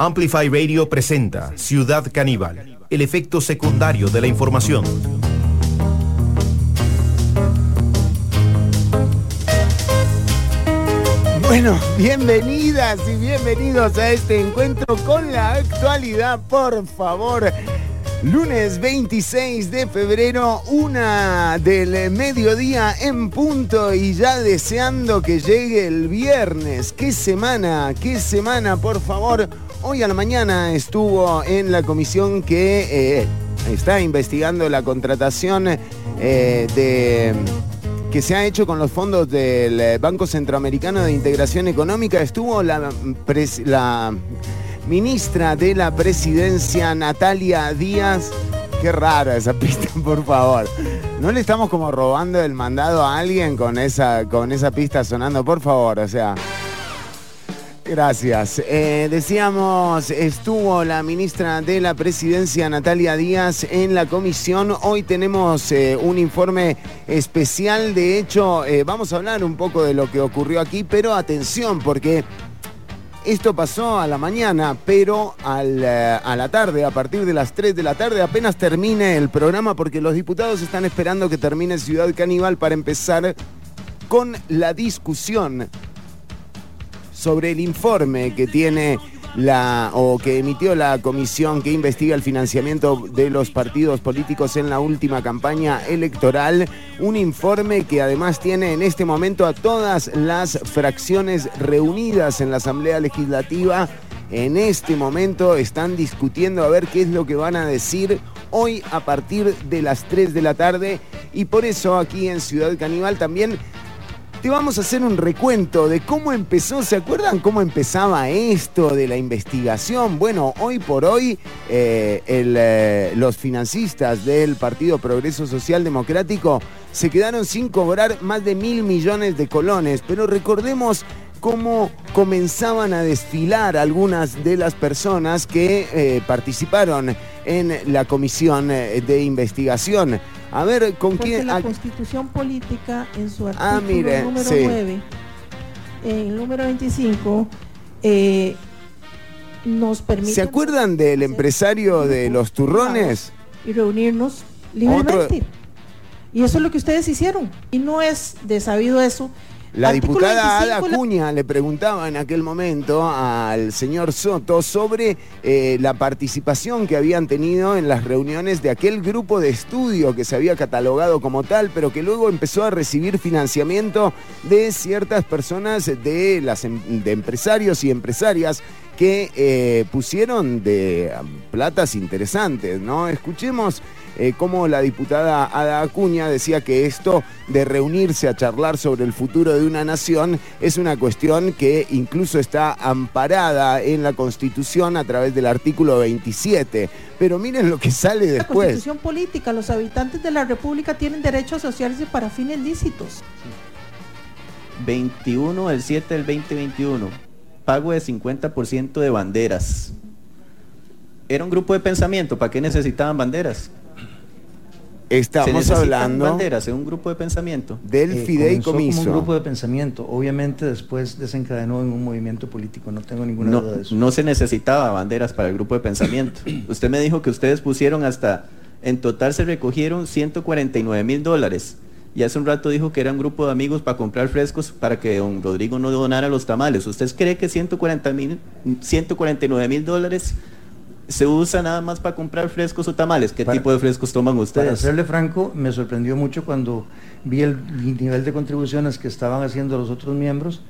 Amplify Radio presenta Ciudad Caníbal, el efecto secundario de la información. Bueno, bienvenidas y bienvenidos a este encuentro con la actualidad, por favor. Lunes 26 de febrero, una del mediodía en punto y ya deseando que llegue el viernes. ¿Qué semana? ¿Qué semana, por favor? Hoy a la mañana estuvo en la comisión que eh, está investigando la contratación eh, de que se ha hecho con los fondos del Banco Centroamericano de Integración Económica. Estuvo la, la ministra de la Presidencia, Natalia Díaz. Qué rara esa pista, por favor. ¿No le estamos como robando el mandado a alguien con esa, con esa pista sonando? Por favor, o sea. Gracias. Eh, decíamos, estuvo la ministra de la Presidencia, Natalia Díaz, en la comisión. Hoy tenemos eh, un informe especial. De hecho, eh, vamos a hablar un poco de lo que ocurrió aquí, pero atención, porque esto pasó a la mañana, pero a la tarde, a partir de las 3 de la tarde, apenas termine el programa, porque los diputados están esperando que termine Ciudad Caníbal para empezar con la discusión sobre el informe que tiene la o que emitió la comisión que investiga el financiamiento de los partidos políticos en la última campaña electoral, un informe que además tiene en este momento a todas las fracciones reunidas en la Asamblea Legislativa. En este momento están discutiendo a ver qué es lo que van a decir hoy a partir de las 3 de la tarde y por eso aquí en Ciudad Caníbal también te vamos a hacer un recuento de cómo empezó. ¿Se acuerdan cómo empezaba esto de la investigación? Bueno, hoy por hoy eh, eh, los financistas del Partido Progreso Social Democrático se quedaron sin cobrar más de mil millones de colones. Pero recordemos cómo comenzaban a desfilar algunas de las personas que eh, participaron en la comisión de investigación. A ver, ¿con Porque quién? la a- Constitución Política en su artículo Ah, mire, número sí. 9, en el número 25, eh, nos permite... ¿Se acuerdan del empresario de los turrones? Y reunirnos libremente. Y eso es lo que ustedes hicieron. Y no es de sabido eso. La Artículo diputada 25, Ada la- Acuña le preguntaba en aquel momento al señor Soto sobre eh, la participación que habían tenido en las reuniones de aquel grupo de estudio que se había catalogado como tal, pero que luego empezó a recibir financiamiento de ciertas personas, de, las, em- de empresarios y empresarias que eh, pusieron de um, platas interesantes, ¿no? Escuchemos eh, cómo la diputada Ada Acuña decía que esto de reunirse a charlar sobre el futuro de una nación es una cuestión que incluso está amparada en la Constitución a través del artículo 27. Pero miren lo que sale La después. Constitución Política, los habitantes de la República tienen derecho a asociarse para fines lícitos. 21 del 7 del 2021. Pago de 50% de banderas. Era un grupo de pensamiento. ¿Para qué necesitaban banderas? ¿Se Estamos necesitan hablando banderas en un grupo de pensamiento? del Eh, fideicomiso. como un grupo de pensamiento. Obviamente después desencadenó en un movimiento político, no tengo ninguna No, duda de eso. no se necesitaba banderas para el grupo de pensamiento. Usted me dijo que ustedes pusieron hasta, en total se recogieron 149 mil dólares. Y hace un rato dijo que era un grupo de amigos para comprar frescos para que don Rodrigo no donara los tamales. ¿Usted cree que 140 mil, 149 mil dólares se usa nada más para comprar frescos o tamales? ¿Qué Para- tipo de frescos toman Para ustedes? serle franco, me sorprendió mucho cuando vi el nivel de contribuciones que estaban haciendo los otros miembros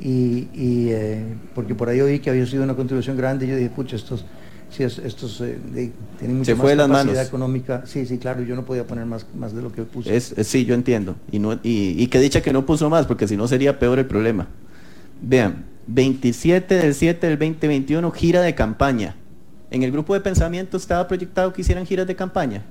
y, y, eh, porque por ahí oí que había sido una contribución grande y yo dije, pucha, estos, sí, es- estos eh, de- tienen mucha Se más fue de las capacidad manos. económica. Sí, sí, claro, yo no podía poner más, más de lo que puse. Es, es- sí, yo entiendo. Y, no, y, y que dicha que no puso más, porque si no sería peor el problema. Vean, 27 del 7 del 2021, gira de campaña. En el grupo de pensamiento estaba proyectado que hicieran giras de campaña.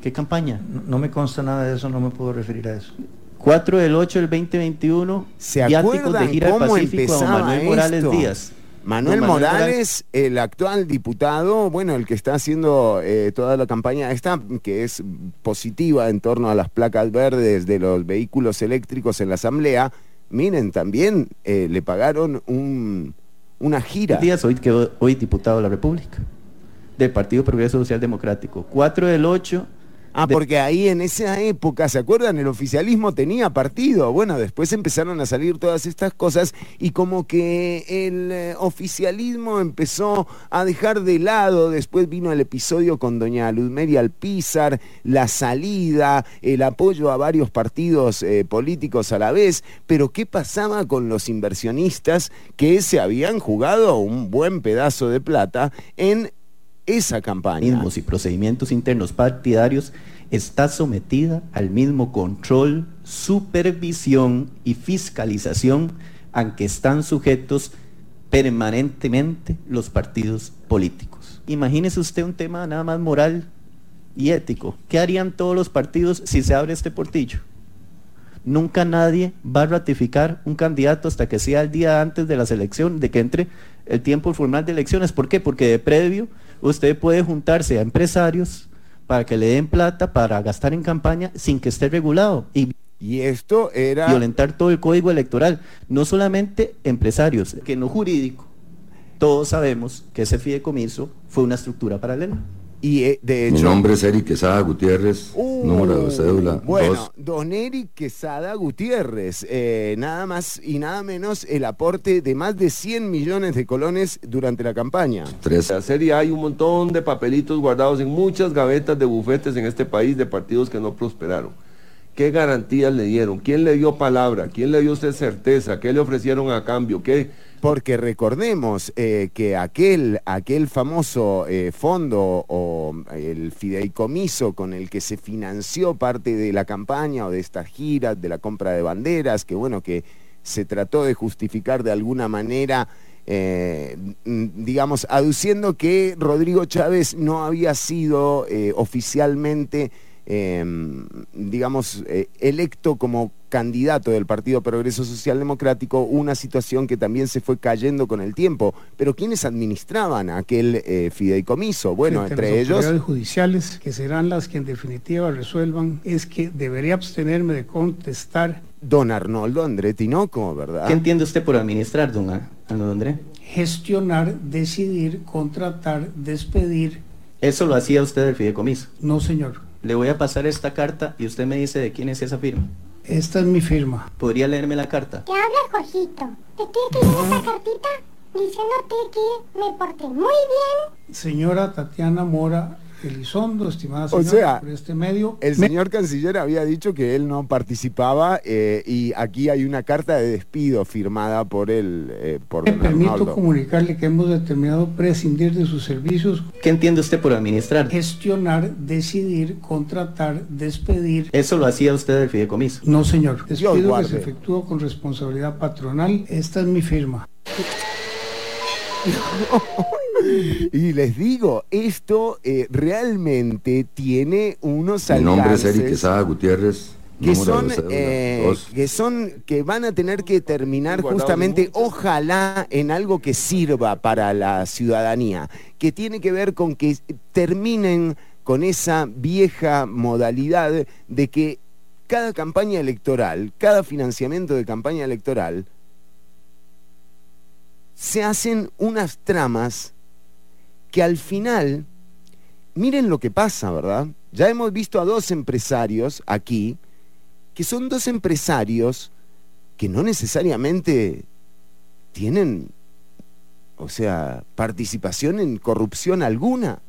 ¿Qué campaña? No, no me consta nada de eso, no me puedo referir a eso. 4 del 8 del 2021, ¿Se acuerdan de gira cómo Pacífico a Manuel Morales? Díaz. Manuel Morales, el actual diputado, bueno, el que está haciendo eh, toda la campaña esta, que es positiva en torno a las placas verdes de los vehículos eléctricos en la Asamblea, miren, también eh, le pagaron un, una gira. Díaz hoy hoy diputado de la República del Partido Progreso Social Democrático. 4 del 8 Ah, porque ahí en esa época, ¿se acuerdan? El oficialismo tenía partido. Bueno, después empezaron a salir todas estas cosas y como que el eh, oficialismo empezó a dejar de lado, después vino el episodio con doña Luzmeria Alpizar, la salida, el apoyo a varios partidos eh, políticos a la vez, pero ¿qué pasaba con los inversionistas que se habían jugado un buen pedazo de plata en esa campaña y procedimientos internos partidarios está sometida al mismo control, supervisión y fiscalización a que están sujetos permanentemente los partidos políticos. Imagínese usted un tema nada más moral y ético. ¿Qué harían todos los partidos si se abre este portillo? Nunca nadie va a ratificar un candidato hasta que sea el día antes de la selección, de que entre el tiempo formal de elecciones. ¿Por qué? Porque de previo usted puede juntarse a empresarios para que le den plata para gastar en campaña sin que esté regulado. Y, esto era... Violentar todo el código electoral. No solamente empresarios, que no jurídico. Todos sabemos que ese fideicomiso fue una estructura paralela. Y eh, de hecho. Mi nombre es Eric Quesada Gutiérrez, uh, número de cédula. Bueno, don Eric Quesada Gutiérrez, eh, nada más y nada menos el aporte de más de 100 millones de colones durante la campaña. Tres. La serie hay un montón de papelitos guardados en muchas gavetas de bufetes en este país de partidos que no prosperaron. ¿Qué garantías le dieron? ¿Quién le dio palabra? ¿Quién le dio usted certeza? ¿Qué le ofrecieron a cambio? ¿Qué? Porque recordemos eh, que aquel, aquel famoso eh, fondo o el fideicomiso con el que se financió parte de la campaña o de esta gira, de la compra de banderas, que bueno, que se trató de justificar de alguna manera, eh, digamos, aduciendo que Rodrigo Chávez no había sido oficialmente Em, digamos, eh, electo como candidato del Partido Progreso Social Democrático, una situación que también se fue cayendo con el tiempo. Pero ¿quiénes administraban aquel eh, fideicomiso? Bueno, entre ellos... Las judiciales, que serán las que en definitiva resuelvan, es que debería abstenerme de contestar. Don Arnoldo André Tinoco, ¿verdad? ¿Qué entiende usted por administrar, don Arnoldo André? Gestionar, decidir, contratar, despedir. ¿Eso lo hacía usted del fideicomiso? No, señor. Le voy a pasar esta carta y usted me dice de quién es esa firma. Esta es mi firma. ¿Podría leerme la carta? ¿Qué habla Jorgito? ¿Te quiere que esta cartita? Diciéndote que me porté muy bien. Señora Tatiana Mora Elizondo, estimada señora, o sea, por este medio. El señor canciller había dicho que él no participaba eh, y aquí hay una carta de despido firmada por él. Eh, por Me permito comunicarle que hemos determinado prescindir de sus servicios. ¿Qué entiende usted por administrar? Gestionar, decidir, contratar, despedir. ¿Eso lo hacía usted del fideicomiso? No, señor. Despido que se efectuó con responsabilidad patronal. Esta es mi firma. y les digo, esto eh, realmente tiene unos alcances... Mi nombre es Eric Quesada Gutiérrez. Que son, eh, que son, que van a tener que terminar justamente, ojalá, en algo que sirva para la ciudadanía, que tiene que ver con que terminen con esa vieja modalidad de que cada campaña electoral, cada financiamiento de campaña electoral, se hacen unas tramas que al final, miren lo que pasa, ¿verdad? Ya hemos visto a dos empresarios aquí, que son dos empresarios que no necesariamente tienen, o sea, participación en corrupción alguna.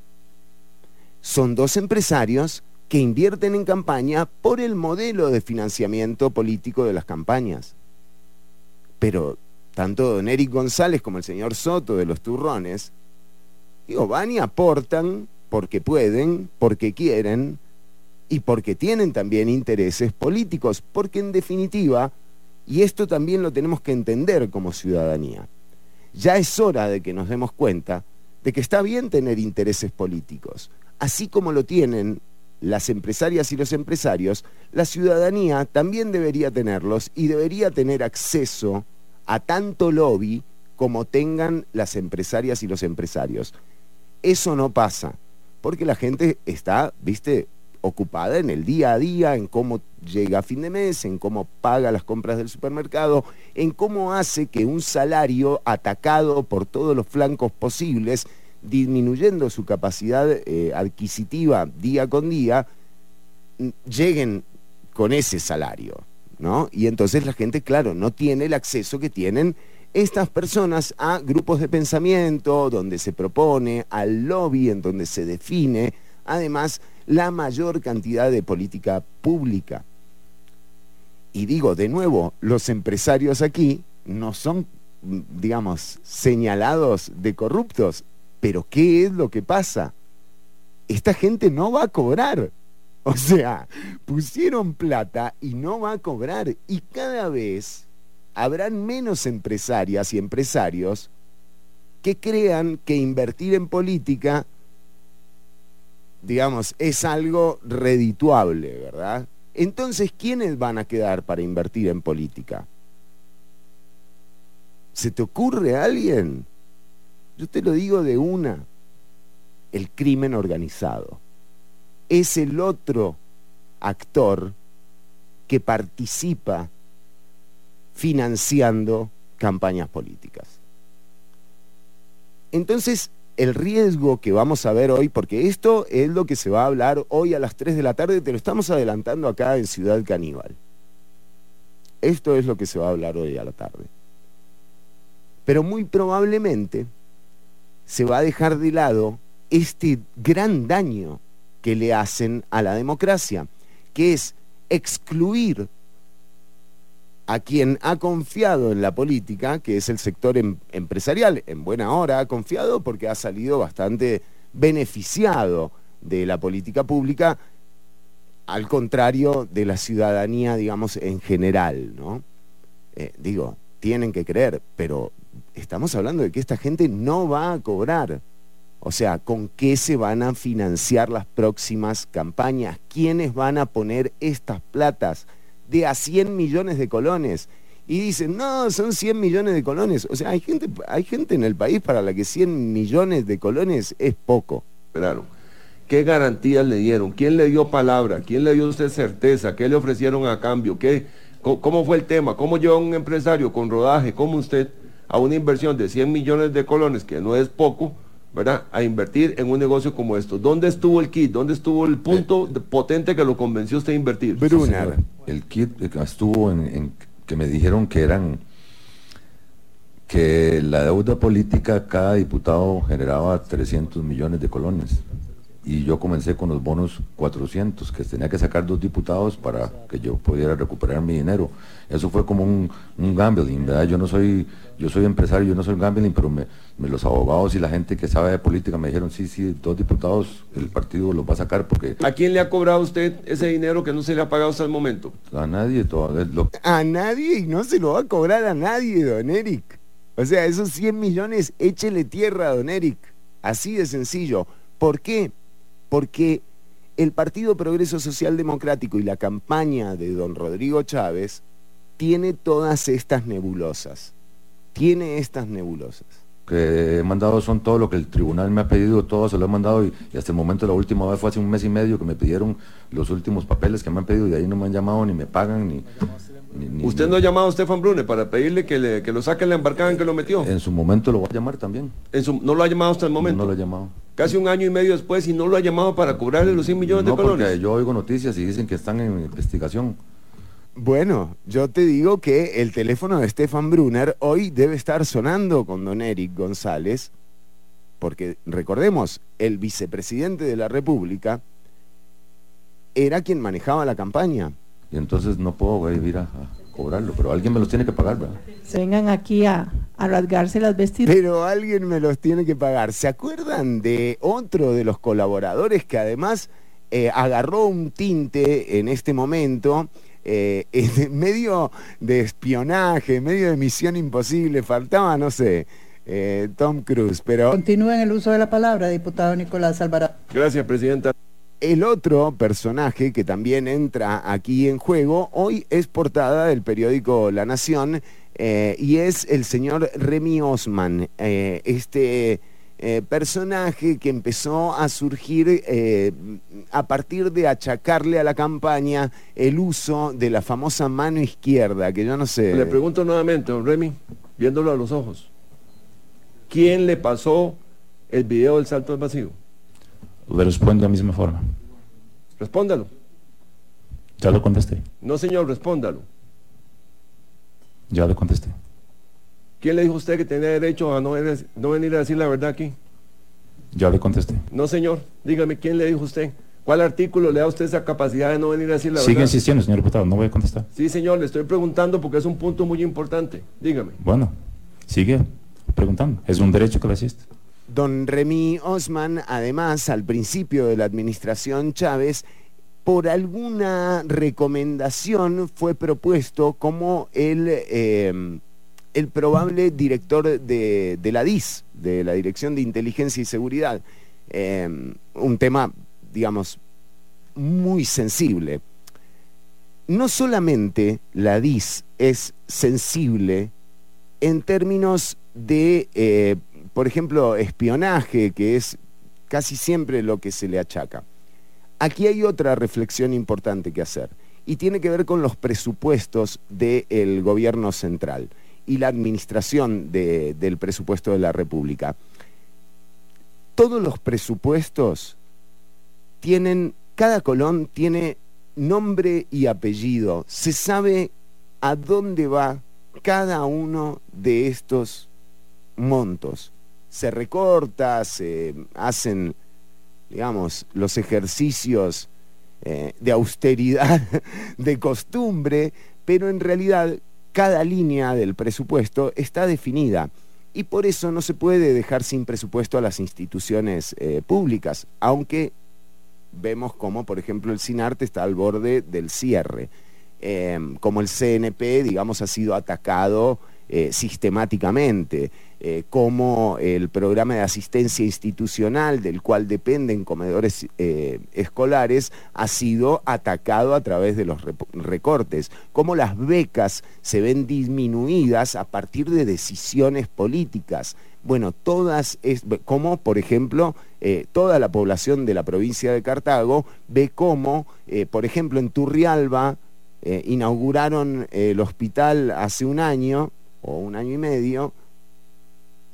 Son dos empresarios que invierten en campaña por el modelo de financiamiento político de las campañas. Pero tanto don Eric González como el señor Soto de los Turrones Digo, van y aportan porque pueden, porque quieren y porque tienen también intereses políticos, porque en definitiva, y esto también lo tenemos que entender como ciudadanía, ya es hora de que nos demos cuenta de que está bien tener intereses políticos, así como lo tienen las empresarias y los empresarios, la ciudadanía también debería tenerlos y debería tener acceso a tanto lobby como tengan las empresarias y los empresarios. Eso no pasa, porque la gente está, viste, ocupada en el día a día, en cómo llega a fin de mes, en cómo paga las compras del supermercado, en cómo hace que un salario atacado por todos los flancos posibles, disminuyendo su capacidad eh, adquisitiva día con día, lleguen con ese salario, ¿no? Y entonces la gente, claro, no tiene el acceso que tienen estas personas a grupos de pensamiento donde se propone, al lobby en donde se define, además, la mayor cantidad de política pública. Y digo, de nuevo, los empresarios aquí no son, digamos, señalados de corruptos, pero ¿qué es lo que pasa? Esta gente no va a cobrar. O sea, pusieron plata y no va a cobrar. Y cada vez habrán menos empresarias y empresarios que crean que invertir en política, digamos, es algo redituable, ¿verdad? Entonces, ¿quiénes van a quedar para invertir en política? ¿Se te ocurre alguien? Yo te lo digo de una, el crimen organizado. Es el otro actor que participa financiando campañas políticas. Entonces, el riesgo que vamos a ver hoy, porque esto es lo que se va a hablar hoy a las 3 de la tarde, te lo estamos adelantando acá en Ciudad Caníbal. Esto es lo que se va a hablar hoy a la tarde. Pero muy probablemente se va a dejar de lado este gran daño que le hacen a la democracia, que es excluir a quien ha confiado en la política, que es el sector em, empresarial, en buena hora ha confiado porque ha salido bastante beneficiado de la política pública, al contrario de la ciudadanía, digamos, en general, ¿no? Eh, digo, tienen que creer, pero estamos hablando de que esta gente no va a cobrar. O sea, ¿con qué se van a financiar las próximas campañas? ¿Quiénes van a poner estas platas? De a 100 millones de colones. Y dicen, no, son 100 millones de colones. O sea, hay gente, hay gente en el país para la que 100 millones de colones es poco. Claro. ¿Qué garantías le dieron? ¿Quién le dio palabra? ¿Quién le dio usted certeza? ¿Qué le ofrecieron a cambio? ¿Qué, ¿Cómo fue el tema? ¿Cómo lleva un empresario con rodaje como usted a una inversión de 100 millones de colones, que no es poco, ¿verdad? A invertir en un negocio como esto. ¿Dónde estuvo el kit? ¿Dónde estuvo el punto potente que lo convenció usted a invertir? El kit estuvo en, que me dijeron que eran que la deuda política cada diputado generaba 300 millones de colones y yo comencé con los bonos 400, que tenía que sacar dos diputados para que yo pudiera recuperar mi dinero. Eso fue como un, gambling, ¿verdad? Yo no soy, yo soy empresario, yo no soy gambling, pero me, los abogados y la gente que sabe de política me dijeron, sí, sí, dos diputados, el partido los va a sacar porque... ¿A quién le ha cobrado usted ese dinero que no se le ha pagado hasta el momento? A nadie todavía. A nadie y no se lo va a cobrar a nadie, don Eric. O sea, esos 100 millones, échele tierra, don Eric. Así de sencillo. ¿Por qué? Porque el Partido Progreso Social Democrático y la campaña de don Rodrigo Chávez tiene todas estas nebulosas, tiene estas nebulosas. Que he mandado son todo lo que el tribunal me ha pedido, todo se lo he mandado y, hasta el momento la última vez fue hace un mes y medio que me pidieron los últimos papeles que me han pedido y de ahí no me han llamado ni me pagan ni... ¿Usted no ha llamado a Stefan Brune para pedirle que, le, que lo saque la embarcada en que lo metió? En su momento lo va a llamar también. ¿No lo ha llamado hasta el momento? No, lo ha llamado. Casi un año y medio después y no lo ha llamado para cobrarle los 100 millones de colones. Porque yo oigo noticias y dicen que están en investigación. Bueno, yo te digo que el teléfono de Stefan Brunner hoy debe estar sonando con don Eric González, porque recordemos, el vicepresidente de la República era quien manejaba la campaña y entonces no puedo ir a, cobrarlo, pero alguien me los tiene que pagar, ¿verdad? Se vengan aquí a, rasgarse las vestidas. Pero alguien me los tiene que pagar. ¿Se acuerdan de otro de los colaboradores que además eh, agarró un tinte en este momento? Eh, en medio de espionaje, en medio de misión imposible, faltaba, no sé, eh, Tom Cruise, pero... Continúen el uso de la palabra, diputado Nicolás Alvarado. Gracias, Presidenta. El otro personaje que también entra aquí en juego hoy es portada del periódico La Nación eh, y es el señor Remy Osman, eh, este eh, personaje que empezó a surgir a partir de achacarle a la campaña el uso de la famosa mano izquierda, que yo no sé. Le pregunto nuevamente, don Remy, viéndolo a los ojos, ¿quién le pasó el video del salto al vacío? Le respondo de la misma forma. Respóndalo. Ya lo contesté. No, señor, respóndalo. Ya lo contesté. ¿Quién le dijo a usted que tenía derecho a no, venir- no venir a decir la verdad aquí? Ya le contesté. No, señor. Dígame, ¿quién le dijo a usted? ¿Cuál artículo le da a usted esa capacidad de no venir a decir la Sigue verdad? insistiendo, señor diputado, no voy a contestar. Sí, señor, le estoy preguntando porque es un punto muy importante. Dígame. Bueno, sigue preguntando. Es un derecho que le asiste. Don Remy Osman, además, al principio de la administración Chávez, por alguna recomendación fue propuesto como el, eh, el probable director de, de la DIS, de la Dirección de Inteligencia y Seguridad. Eh, un tema, digamos, muy sensible. No solamente la DIS es sensible en términos de, eh, por ejemplo, espionaje, que es casi siempre lo que se le achaca. Aquí hay otra reflexión importante que hacer y tiene que ver con los presupuestos del gobierno central y la administración de- del presupuesto de la República. Todos los presupuestos tienen, cada colón tiene nombre y apellido, se sabe a dónde va cada uno de estos montos. Se recorta, se hacen, digamos, los ejercicios eh, de austeridad de costumbre, pero en realidad cada línea del presupuesto está definida y por eso no se puede dejar sin presupuesto a las instituciones eh, públicas, aunque vemos como, por ejemplo, el SINARTE está al borde del cierre, eh, como el CNP, digamos, ha sido atacado eh, sistemáticamente, eh, como el programa de asistencia institucional del cual dependen comedores eh, escolares ha sido atacado a través de los recortes, como las becas se ven disminuidas a partir de decisiones políticas. Bueno, todas, es, como por ejemplo, eh, toda la población de la provincia de Cartago ve cómo, por ejemplo, en Turrialba inauguraron el hospital hace un año o un año y medio,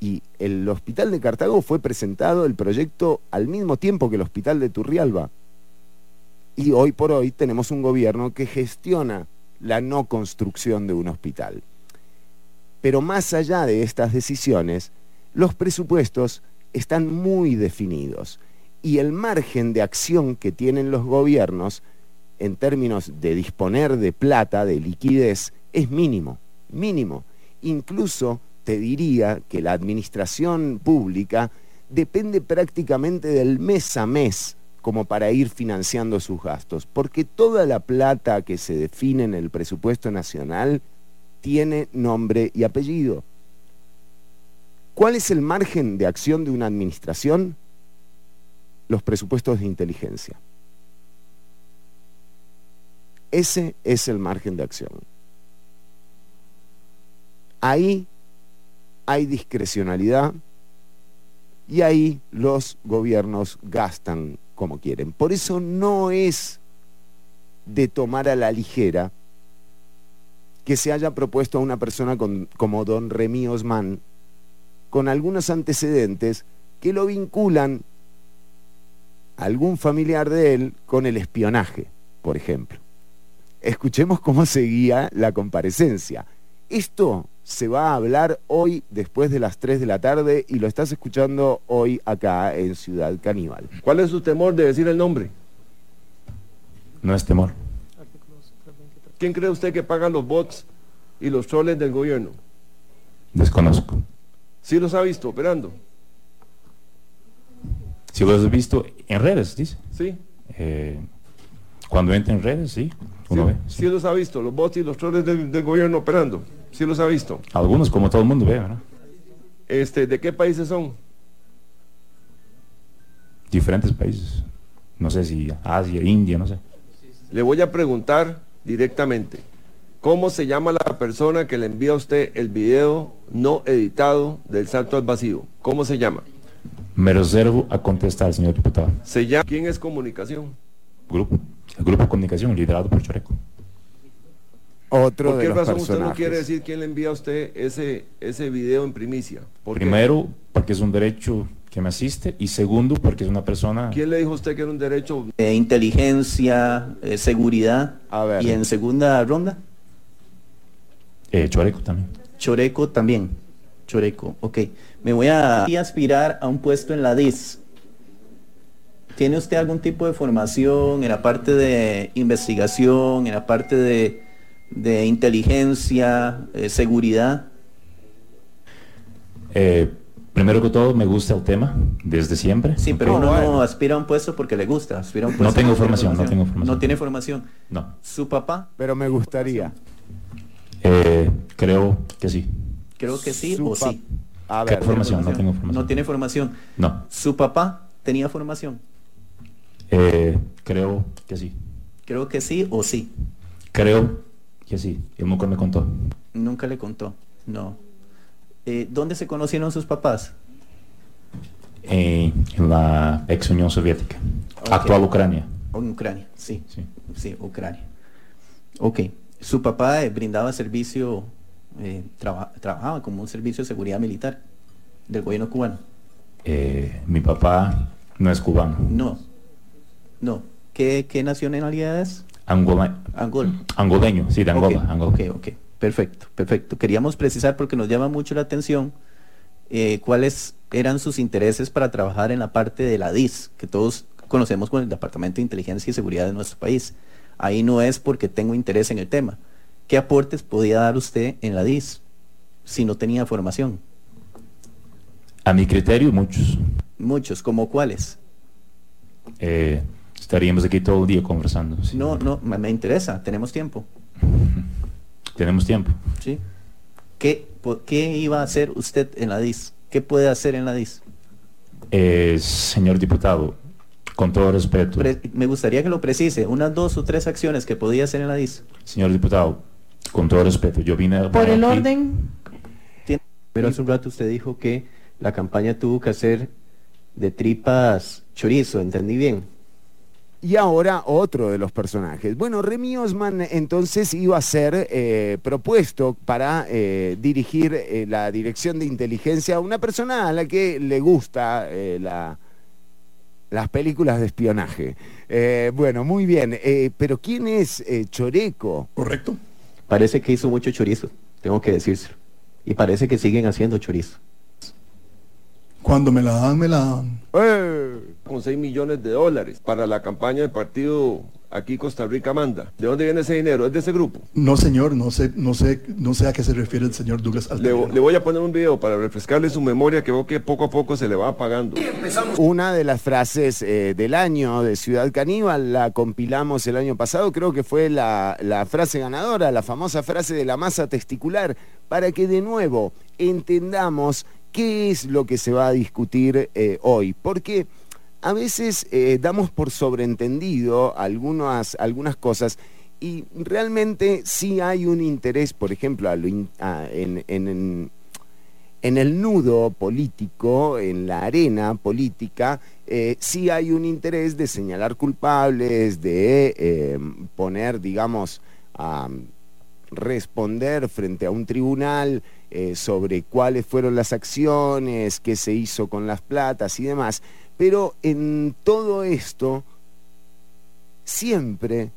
y el hospital de Cartago fue presentado el proyecto al mismo tiempo que el hospital de Turrialba. Y hoy por hoy tenemos un gobierno que gestiona la no construcción de un hospital. Pero más allá de estas decisiones, los presupuestos están muy definidos y el margen de acción que tienen los gobiernos en términos de disponer de plata, de liquidez, es mínimo, mínimo. Incluso te diría que la administración pública depende prácticamente del mes a mes como para ir financiando sus gastos, porque toda la plata que se define en el presupuesto nacional tiene nombre y apellido. ¿Cuál es el margen de acción de una administración? Los presupuestos de inteligencia. Ese es el margen de acción. Ahí hay discrecionalidad y ahí los gobiernos gastan como quieren. Por eso no es de tomar a la ligera que se haya propuesto a una persona como don Remy Osman con algunos antecedentes que lo vinculan a algún familiar de él con el espionaje, por ejemplo. Escuchemos cómo seguía la comparecencia. Esto se va a hablar hoy después de las 3 de la tarde y lo estás escuchando hoy acá en Ciudad Caníbal. ¿Cuál es su temor de decir el nombre? No es temor. ¿Quién cree usted que paga los bots y los troles del gobierno? Desconozco. ¿Sí los ha visto operando? Si lo has visto en redes, dice. Sí. Eh, cuando entra en redes, sí. Uno ve. Sí los ha visto, los bots y los troles del, del gobierno operando. Sí los ha visto. Algunos, como todo el mundo ve, ¿verdad? Este, ¿De qué países son? Diferentes países. No sé si Asia, India, no sé. Le voy a preguntar directamente. ¿Cómo se llama la persona que le envía a usted el video no editado del salto al vacío? ¿Cómo se llama? Me reservo a contestar, señor diputado. Se llama, ¿Quién es comunicación? Grupo, el grupo de comunicación liderado por Choreco. Otro ¿Por de qué los razón personajes. usted no quiere decir quién le envía a usted ese, ese video en primicia? ¿Por qué? Primero, porque es un derecho que me asiste y segundo, porque es una persona... ¿Quién le dijo a usted que era un derecho? Eh, inteligencia, eh, seguridad. A ver. Y en segunda ronda, Eh, Choreco también. Choreco también. Choreco, ok. Me voy a voy a aspirar a un puesto en la DIS. ¿Tiene usted algún tipo de formación en la parte de investigación, en la parte de, de inteligencia, eh, seguridad? Eh, primero que todo, me gusta el tema desde siempre. Sí, pero Ah, uno no aspira a un puesto porque le gusta. Aspira a un No puesto tengo porque tiene formación, no tengo formación. No tiene formación. No. Su papá, Pero me gustaría. Eh, creo que sí. creo que sí Su o pa- sí. A ¿Qué ver, formación? No tengo formación. No tiene formación. No. Su papá tenía formación. Eh, creo que sí. Creo que sí o sí. Creo que sí. Él nunca me contó. Nunca le contó. No. Eh, ¿Dónde se conocieron sus papás? Eh, en la ex Unión Soviética. Actual Ucrania. En Ucrania, sí. Sí. Sí, Ucrania. Ok. Su papá eh, brindaba servicio, traba- trabajaba como un servicio de seguridad militar del gobierno cubano. Mi papá no es cubano. No. No. ¿Qué, qué nacionalidad es? Angola, Angola. angoleño, sí, de Angola. Ok, Angola. ok, ok. Perfecto, perfecto. Queríamos precisar porque nos llama mucho la atención eh, cuáles eran sus intereses para trabajar en la parte de la DIS, que todos conocemos con el Departamento de Inteligencia y Seguridad de nuestro país. Ahí no es porque tengo interés en el tema. ¿Qué aportes podía dar usted en la DIS si no tenía formación? A mi criterio, muchos. Muchos, ¿como cuáles? Eh, estaríamos aquí todo el día conversando. sí. No, no, me, me interesa, tenemos tiempo. Tenemos tiempo. ¿sí? ¿Qué, po- ¿Qué iba a hacer usted en la DIS? ¿Qué puede hacer en la DIS? Eh, señor diputado, con todo respeto, Pre- me gustaría que lo precise, unas dos o tres acciones que podía hacer en la DIS. señor diputado, con todo respeto, yo vine a Por el aquí- orden, Tiene- Pero hace un rato usted dijo que la campaña tuvo que hacer de tripas chorizo, ¿entendí bien? Y ahora otro de los personajes. Bueno, Remy Osman entonces iba a ser eh, propuesto para eh, dirigir eh, la dirección de inteligencia a una persona a la que le gusta eh, la- las películas de espionaje. Eh, bueno, muy bien. eh, pero ¿quién es eh, Choreco? ¿Correcto? Parece que hizo mucho chorizo, tengo que decírselo. Y parece que siguen haciendo chorizo. Cuando me la dan, me la dan. Con 6 millones de dólares para la campaña del partido aquí Costa Rica manda. ¿De dónde viene ese dinero? ¿Es de ese grupo? No, señor, no sé, no sé, no sé a qué se refiere el señor Douglas Le, voy a poner un video para refrescarle su memoria que veo que poco a poco se le va apagando. Una de las frases eh, del año de Ciudad Caníbal, la compilamos el año pasado, creo que fue la, la frase ganadora, la famosa frase de la masa testicular, para que de nuevo entendamos qué es lo que se va a discutir eh, hoy. Porque a veces eh, damos por sobreentendido algunas, algunas cosas y realmente sí hay un interés, por ejemplo, en- en- el nudo político, en la arena política, eh, sí hay un interés de señalar culpables, de eh, poner, digamos, a responder frente a un tribunal eh, sobre cuáles fueron las acciones, qué se hizo con las platas y demás. Pero en todo esto, siempre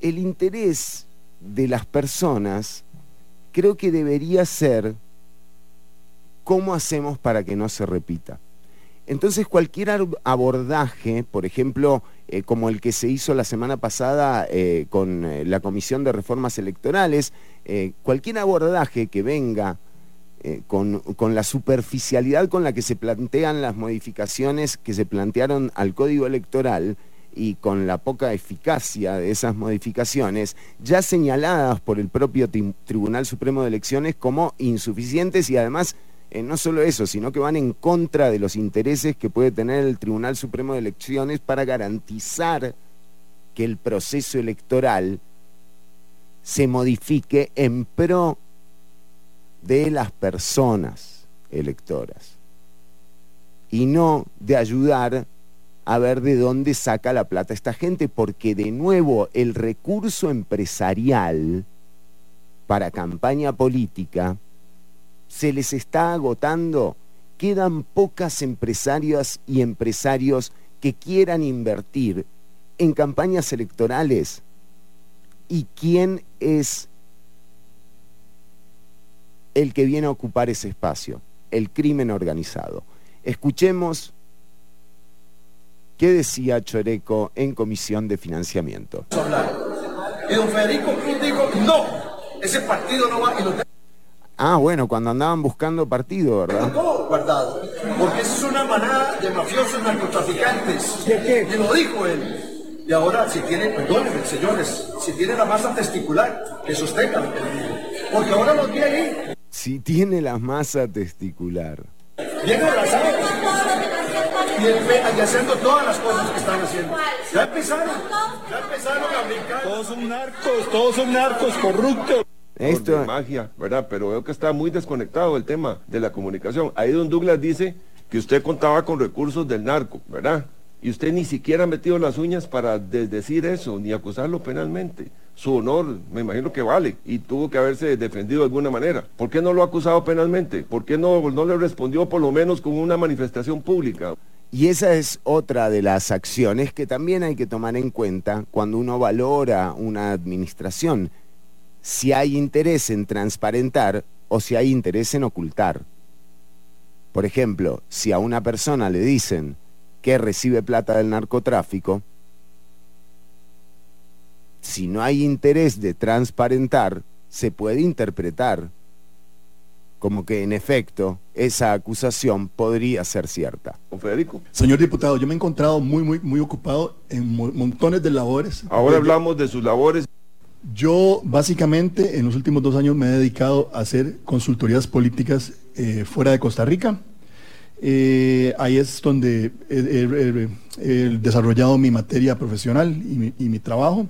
el interés de las personas creo que debería ser cómo hacemos para que no se repita. Entonces cualquier abordaje, por ejemplo, eh, como el que se hizo la semana pasada eh, con eh, la Comisión de Reformas Electorales, cualquier abordaje que venga eh, con, con la superficialidad con la que se plantean las modificaciones que se plantearon al Código Electoral, y con la poca eficacia de esas modificaciones, ya señaladas por el propio Tri- Tribunal Supremo de Elecciones como insuficientes y además eh, no solo eso, sino que van en contra de los intereses que puede tener el Tribunal Supremo de Elecciones para garantizar que el proceso electoral se modifique en pro de las personas electoras. y no de ayudar a ver de dónde saca la plata esta gente, porque de nuevo el recurso empresarial para campaña política se les está agotando. Quedan pocas empresarias y empresarios que quieran invertir en campañas electorales. ¿Y quién es el que viene a ocupar ese espacio? El crimen organizado. Escuchemos qué decía Choreco en comisión de financiamiento. Y don Federico Cruz dijo, no, ese partido no va y lo Ah, bueno, cuando andaban buscando partido, ¿verdad? todo guardado. Porque esa es una manada de mafiosos narcotraficantes. Y lo dijo él. Y ahora, si tiene, perdónenme, señores, si tiene la masa testicular, que sostenga lo que dijo. Porque ahora los vi ahí. Si tiene la masa testicular. Bien. Y, el, y haciendo todas las cosas que están haciendo. Ya empezaron. Ya empezaron a brincar. Todos son narcos, todos son narcos corruptos. Esto es magia, ¿verdad? Pero veo que está muy desconectado el tema de la comunicación. Ahí don Douglas dice que usted contaba con recursos del narco, ¿verdad? Y usted ni siquiera ha metido las uñas para desdecir eso, ni acusarlo penalmente. Su honor, me imagino que vale, y tuvo que haberse defendido de alguna manera. ¿Por qué no lo ha acusado penalmente? ¿Por qué no, no le respondió por lo menos con una manifestación pública? Y esa es otra de las acciones que también hay que tomar en cuenta cuando uno valora una administración si hay interés en transparentar o si hay interés en ocultar. Por ejemplo, si a una persona le dicen que recibe plata del narcotráfico, si no hay interés de transparentar, se puede interpretar como que en efecto esa acusación podría ser cierta. Federico. Señor diputado, yo me he encontrado muy, muy, muy ocupado en montones de labores. Ahora hablamos de sus labores. Yo básicamente en los últimos dos años me he dedicado a hacer consultorías políticas eh, fuera de Costa Rica. Eh, ahí es donde he, desarrollado mi materia profesional y mi, y mi trabajo.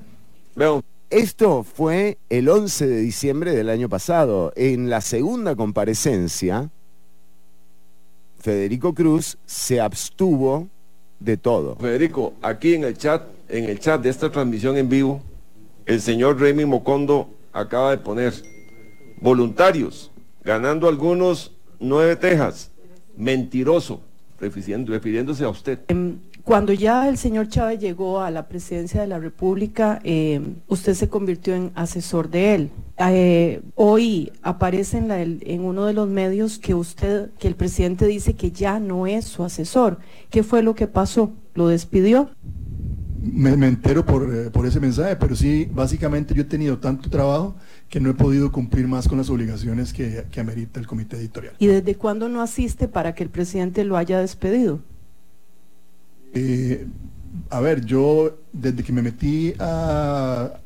Veo. Esto fue el 11 de diciembre del año pasado. En la segunda comparecencia, Federico Cruz se abstuvo de todo. Federico, aquí en el chat, en el chat de esta transmisión en vivo, el señor Remy Mocondo acaba de poner voluntarios, ganando algunos nueve tejas, mentiroso, refiriéndose a usted. Em, cuando ya el señor Chávez llegó a la presidencia de la República, em, usted se convirtió en asesor de él. Eh, hoy aparece en, en, uno de los medios que usted, que el presidente dice que ya no es su asesor. ¿Qué fue lo que pasó? ¿Lo despidió? me, entero eh, por, ese mensaje, pero sí, básicamente yo he tenido tanto trabajo que no he podido cumplir más con las obligaciones que, amerita el comité editorial. ¿Y desde cuándo no asiste para que el presidente lo haya despedido? Eh, a ver, yo desde que me metí a,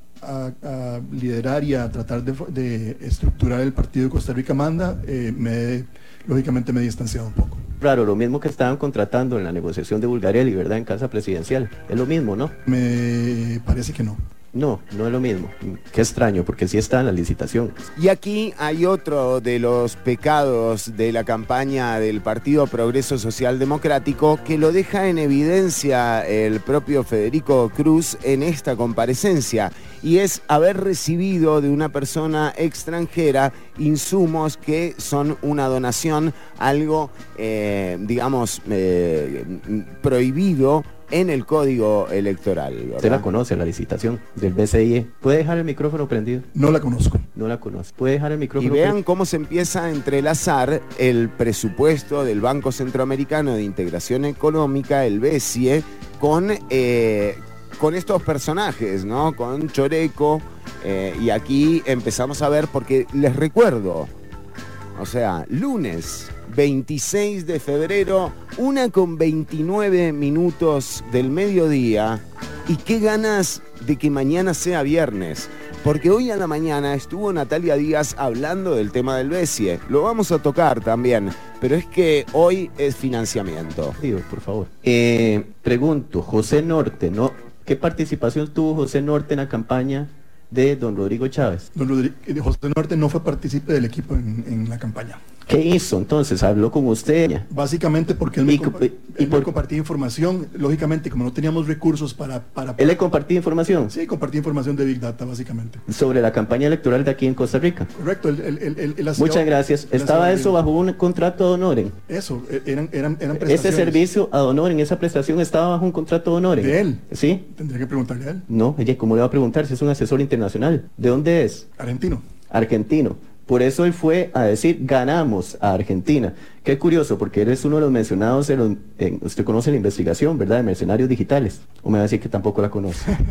liderar y a tratar de, estructurar el partido de Costa Rica Manda, eh, me, lógicamente me he distanciado un poco. Claro, lo mismo que estaban contratando en la negociación de Bulgarelli, ¿verdad? En casa presidencial. Es lo mismo, ¿no? Me parece que no. No, no es lo mismo. Qué extraño, porque sí está en la licitación. Y aquí hay otro de los pecados de la campaña del Partido Progreso Social Democrático que lo deja en evidencia el propio Federico Cruz en esta comparecencia y es haber recibido de una persona extranjera insumos que son una donación, algo, eh, digamos, eh, prohibido en el código electoral. Usted la conoce, la licitación del BCIE. ¿Puede dejar el micrófono prendido? No la conozco. No la conoce. ¿Puede dejar el micrófono Y vean cómo se empieza a entrelazar el presupuesto del Banco Centroamericano de Integración Económica, el BCIE, con, eh, con estos personajes, ¿no? Con Choreco. Eh, y aquí empezamos a ver, porque les recuerdo, o sea, lunes 26 de febrero, una con 29 minutos del mediodía. Y qué ganas de que mañana sea viernes. Porque hoy a la mañana estuvo Natalia Díaz hablando del tema del BESIE. Lo vamos a tocar también, pero es que hoy es financiamiento. Digo, por favor. Eh, pregunto, José Norte, ¿no? ¿Qué participación tuvo José Norte en la campaña de don Rodrigo Chávez? Don Rodrigo, eh, José Norte no fue partícipe del equipo en, la campaña. ¿Qué hizo entonces? ¿Habló con usted? Básicamente porque él me, compartía información. Lógicamente, como no teníamos recursos para, para, ¿Él le compartía información? Sí, compartía información de Big Data, básicamente. ¿Sobre la campaña electoral de aquí en Costa Rica? Correcto. Muchas gracias. ¿Estaba eso bajo un contrato de honoren? Eso, e, eran, eran, eran prestaciones. ¿Ese servicio a honoren, esa prestación estaba bajo un contrato de honoren? ¿De él? ¿Sí? Tendría que preguntarle a él. No, ella, ¿cómo le va a preguntar si es un asesor internacional? ¿De dónde es? Argentino. Argentino. Por eso él fue a decir, ganamos a Argentina. Qué curioso, porque él es uno de los mencionados en, usted conoce la investigación, ¿verdad? De mercenarios digitales. ¿O me va a decir que tampoco la conoce?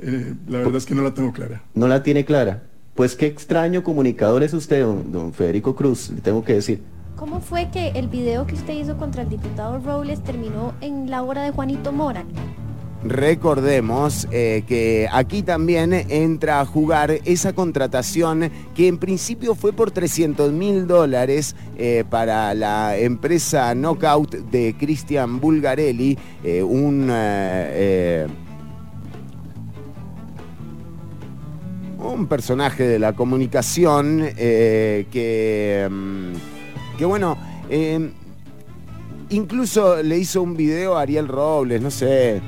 Eh, la verdad es que no la tengo clara. ¿No la tiene clara? Pues qué extraño comunicador es usted, don, don Federico Cruz, le tengo que decir. ¿Cómo fue que el video que usted hizo contra el diputado Robles terminó en la obra de Juanito Mora? Recordemos eh, que aquí también entra a jugar esa contratación que en principio fue por 300 mil dólares eh, para la empresa Knockout de Cristian Bulgarelli, eh, un... un personaje de la comunicación que, mm, que bueno, incluso le hizo un video a Ariel Robles, no sé,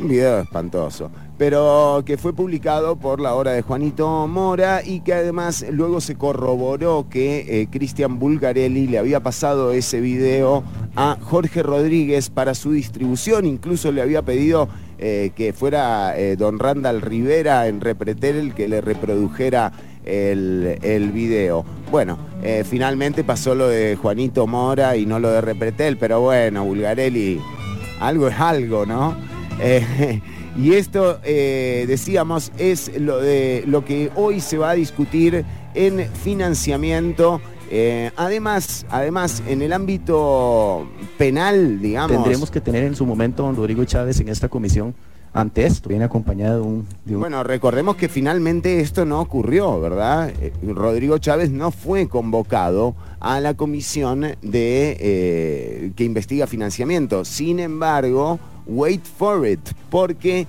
un video espantoso, pero que fue publicado por la hora de Juanito Mora y que además luego se corroboró que eh, Cristian Bulgarelli le había pasado ese video a Jorge Rodríguez para su distribución, incluso le había pedido eh, que fuera eh, don Randall Rivera en Repretel el que le reprodujera el, el video. Bueno, finalmente pasó lo de Juanito Mora y no lo de Repretel, pero bueno, Bulgarelli, algo es algo, ¿no? Eh, y esto, eh, decíamos, es lo, de, lo que hoy se va a discutir en financiamiento. Eh, además, además, en el ámbito penal, digamos. Tendremos que tener en su momento a don Rodrigo Chávez en esta comisión ante esto, viene acompañado de un, Bueno, recordemos que finalmente esto no ocurrió, ¿verdad? Rodrigo Chávez no fue convocado a la comisión de que investiga financiamiento. Sin embargo, wait for it, porque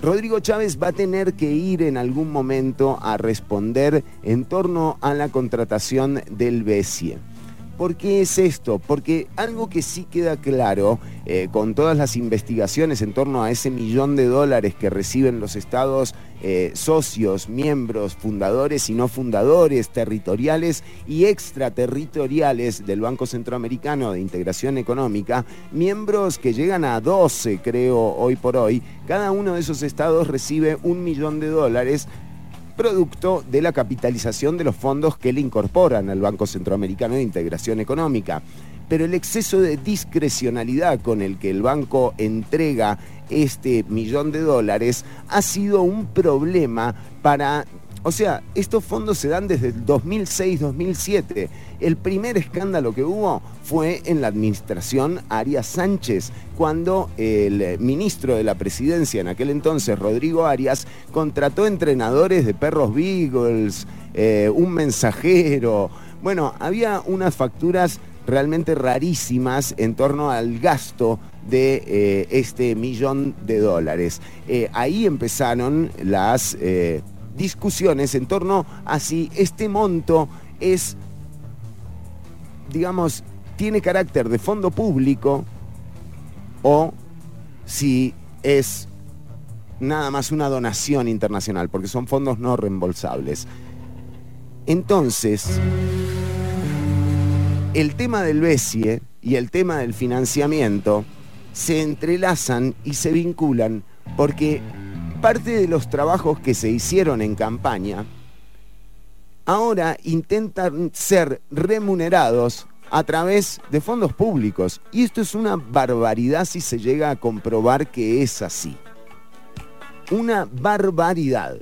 Rodrigo Chávez va a tener que ir en algún momento a responder en torno a la contratación del BESIE. ¿Por qué es esto? Porque algo que sí queda claro eh, con todas las investigaciones en torno a ese millón de dólares que reciben los estados eh, socios, miembros, fundadores y no fundadores, territoriales y extraterritoriales del Banco Centroamericano de Integración Económica, miembros que llegan a 12 creo hoy por hoy, cada uno de esos estados recibe un millón de dólares producto de la capitalización de los fondos que le incorporan al Banco Centroamericano de Integración Económica. Pero el exceso de discrecionalidad con el que el banco entrega este millón de dólares ha sido un problema para o sea, estos fondos se dan desde el 2006-2007. El primer escándalo que hubo fue en la administración Arias Sánchez, cuando el ministro de la presidencia en aquel entonces, Rodrigo Arias, contrató entrenadores de perros Beagles, eh, un mensajero. Bueno, había unas facturas realmente rarísimas en torno al gasto de eh, este millón de dólares. Eh, ahí empezaron las discusiones en torno a si este monto es, digamos, tiene carácter de fondo público o si es nada más una donación internacional, porque son fondos no reembolsables. Entonces, el tema del BESIE y el tema del financiamiento se entrelazan y se vinculan porque parte de los trabajos que se hicieron en campaña ahora intentan ser remunerados a través de fondos públicos. Y esto es una barbaridad si se llega a comprobar que es así. Una barbaridad.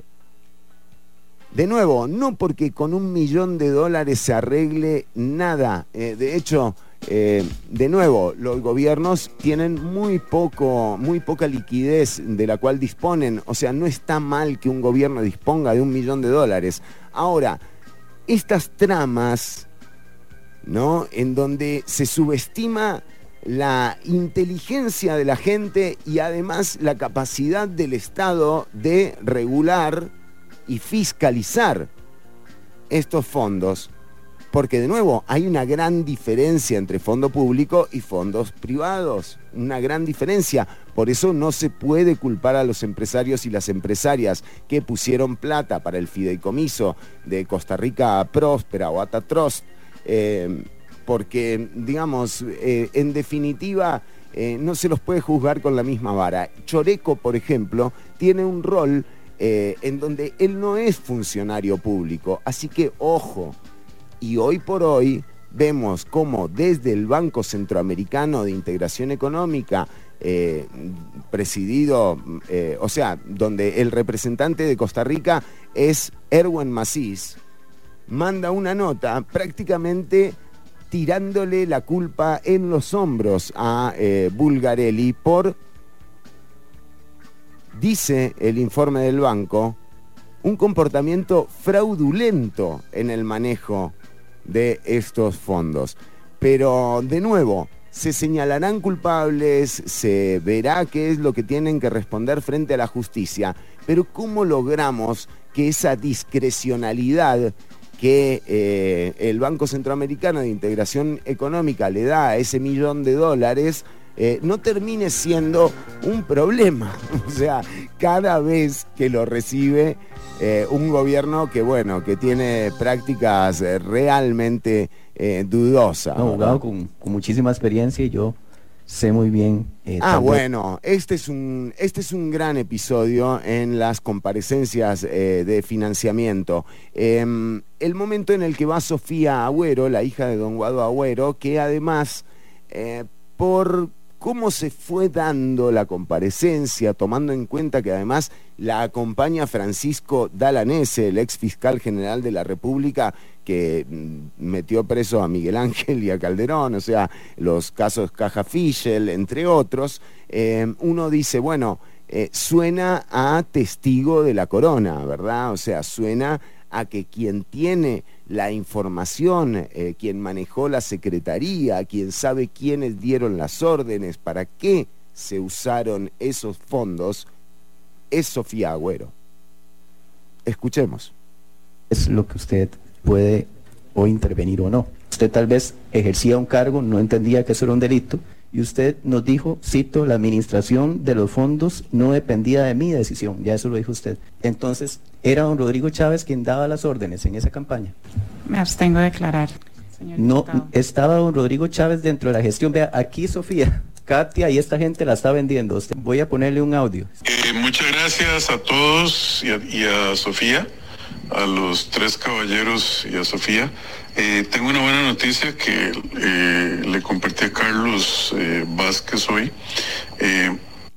De nuevo, no porque con un millón de dólares se arregle nada. Eh, de hecho, eh, de nuevo, los gobiernos tienen muy, poco, muy poca liquidez de la cual disponen. O sea, no está mal que un gobierno disponga de un millón de dólares. Ahora, estas tramas, ¿no? En donde se subestima la inteligencia de la gente y además la capacidad del Estado de regular y fiscalizar estos fondos porque de nuevo hay una gran diferencia entre fondo público y fondos privados, una gran diferencia. Por eso no se puede culpar a los empresarios y las empresarias que pusieron plata para el fideicomiso de Costa Rica Próspera o Atatrost, eh, porque, digamos, eh, en definitiva... Eh, no se los puede juzgar con la misma vara. Choreco, por ejemplo, tiene un rol en donde él no es funcionario público, así que ojo, y hoy por hoy vemos cómo desde el Banco Centroamericano de Integración Económica, eh, presidido, eh, o sea, donde el representante de Costa Rica es Erwin Macís, manda una nota prácticamente tirándole la culpa en los hombros a eh, Bulgarelli por, dice el informe del banco, un comportamiento fraudulento en el manejo de estos fondos. Pero de nuevo, se señalarán culpables, se verá qué es lo que tienen que responder frente a la justicia, pero ¿cómo logramos que esa discrecionalidad que eh, el Banco Centroamericano de Integración Económica le da a ese millón de dólares eh, no termine siendo un problema? O sea, cada vez que lo recibe eh, un gobierno que, bueno, que tiene prácticas eh, realmente eh, dudosas. No, abogado con, muchísima experiencia y yo sé muy bien. ah, bueno, este es, un, este es un gran episodio en las comparecencias de financiamiento. Em, el momento en el que va Sofía Agüero, la hija de don Guado Agüero, que además, por cómo se fue dando la comparecencia, tomando en cuenta que además la acompaña Francisco Dalanese, el ex fiscal general de la República, que mm, metió preso a Miguel Ángel y a Calderón, o sea, los casos Caja Fischel, entre otros, eh, uno dice, bueno, eh, suena a testigo de la corona, ¿verdad? O sea, suena a que quien tiene la información, eh, quien manejó la secretaría, quien sabe quiénes dieron las órdenes, para qué se usaron esos fondos, es Sofía Agüero. Escuchemos. Es lo que usted puede o intervenir o no. Usted tal vez ejercía un cargo, no entendía que eso era un delito, y usted nos dijo, cito, la administración de los fondos no dependía de mi decisión, ya eso lo dijo usted. Entonces, ¿era don Rodrigo Chávez quien daba las órdenes en esa campaña? Me abstengo de declarar. Señor no, estaba don Rodrigo Chávez dentro de la gestión. Vea, aquí Sofía, Katia y esta gente la está vendiendo. Voy a ponerle un audio. Eh, muchas gracias a todos y a Sofía, a los tres caballeros y a Sofía. Eh, tengo una buena noticia que eh, le compartí a Carlos eh, Vázquez hoy.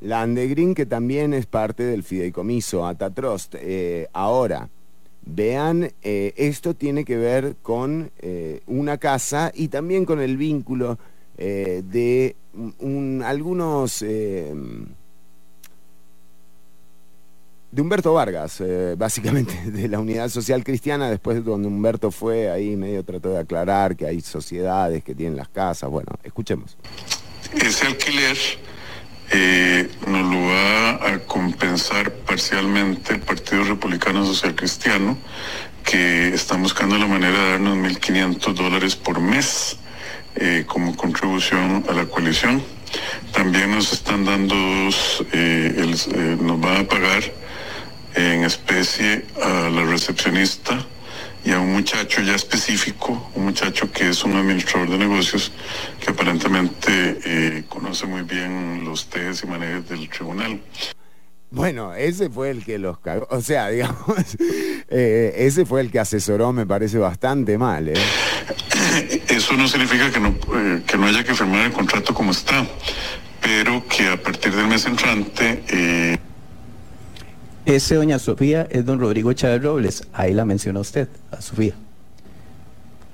la Andegrin, que también es parte del fideicomiso Atatrost. ahora, vean, esto tiene que ver con una casa y también con el vínculo de algunos de Humberto Vargas, eh, básicamente, de la Unidad Social Cristiana, después donde Humberto fue, ahí medio trató de aclarar que hay sociedades que tienen las casas. Bueno, escuchemos. Ese alquiler eh, nos lo va a compensar parcialmente el Partido Republicano Social Cristiano, que está buscando la manera de darnos 1.500 dólares por mes eh, como contribución a la coalición. También nos están dando, nos van a pagar en especie a la recepcionista y a un muchacho ya específico, un muchacho que es un administrador de negocios que aparentemente eh, conoce muy bien los tejes y manejes del tribunal. Bueno, ese fue el que los cagó, o sea, digamos, eh, ese fue el que asesoró, me parece bastante mal. ¿eh? Eso no significa que no, que no haya que firmar el contrato como está, pero que a partir del mes entrante... Ese doña Sofía es don Rodrigo Chávez Robles. Ahí la menciona usted, a Sofía.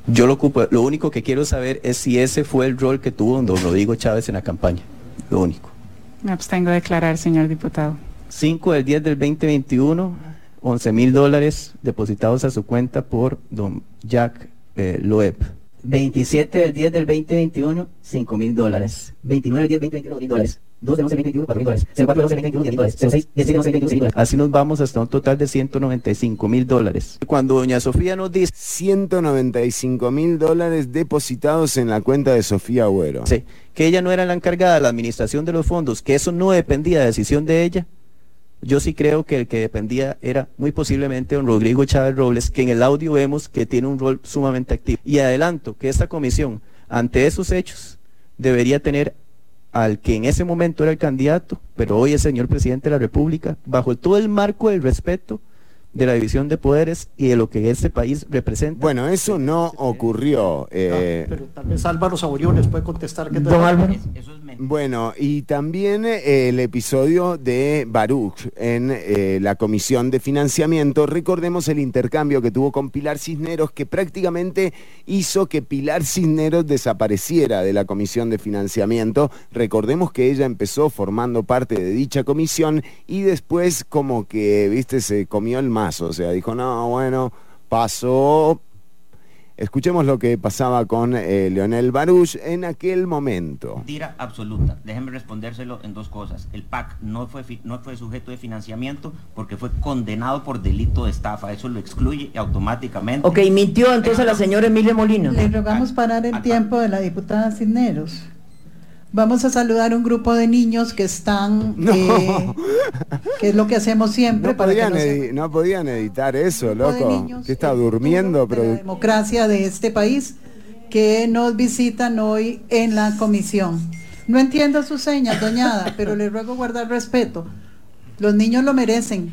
Yo lo ocupo, lo único que quiero saber es si ese fue el rol que tuvo don Rodrigo Chávez en la campaña. Lo único. Me abstengo de declarar, señor diputado. 5 del 10 del 2021, 11 mil dólares depositados a su cuenta por don Jack eh, Loeb. 27 del 10 del 2021, 5 mil dólares. 29 del 10 del 2021, mil dólares. 2 del 11 del 2021, 4 mil dólares. 04 del 11 del 2021, 10 mil dólares. 06, 17 del 11 del 2021, 6 mil dólares. Así nos vamos hasta un total de 195 mil dólares. Cuando doña Sofía nos dice 195 mil dólares depositados en la cuenta de Sofía Agüero. Sí, que ella no era la encargada de la administración de los fondos, que eso no dependía de decisión de ella, yo sí creo que el que dependía era muy posiblemente don Rodrigo Chávez Robles, que en el audio vemos que tiene un rol sumamente activo. Y adelanto que esta comisión, ante esos hechos, debería tener al que en ese momento era el candidato, pero hoy es señor presidente de la República, bajo todo el marco del respeto de la división de poderes y de lo que este país representa. Bueno, eso no ocurrió. eh, Pero tal vez Álvaro Saborío les puede contestar que Don Álvaro. Bueno, y también eh, el episodio de Baruch en eh, la Comisión de Financiamiento. Recordemos el intercambio que tuvo con Pilar Cisneros, que prácticamente hizo que Pilar Cisneros desapareciera de la Comisión de Financiamiento. Recordemos que ella empezó formando parte de dicha comisión y después como que, viste, se comió el O sea, dijo, no, bueno, pasó... Escuchemos lo que pasaba con eh, Leonel Baruch en aquel momento. Mentira absoluta. Déjenme respondérselo en dos cosas. El PAC no fue, fi- no fue sujeto de financiamiento porque fue condenado por delito de estafa. Eso lo excluye automáticamente. Ok, mintió entonces la señora Emilia Molina. Le rogamos parar el tiempo de la diputada Cisneros. Vamos a saludar un grupo de niños que están, eh, que es lo que hacemos siempre No para que podían, edi- no podían editar eso, loco. Que está durmiendo, pero... democracia de este país que nos visitan hoy en la comisión. No entiendo sus señas, doñada, pero le ruego guardar respeto. Los niños lo merecen.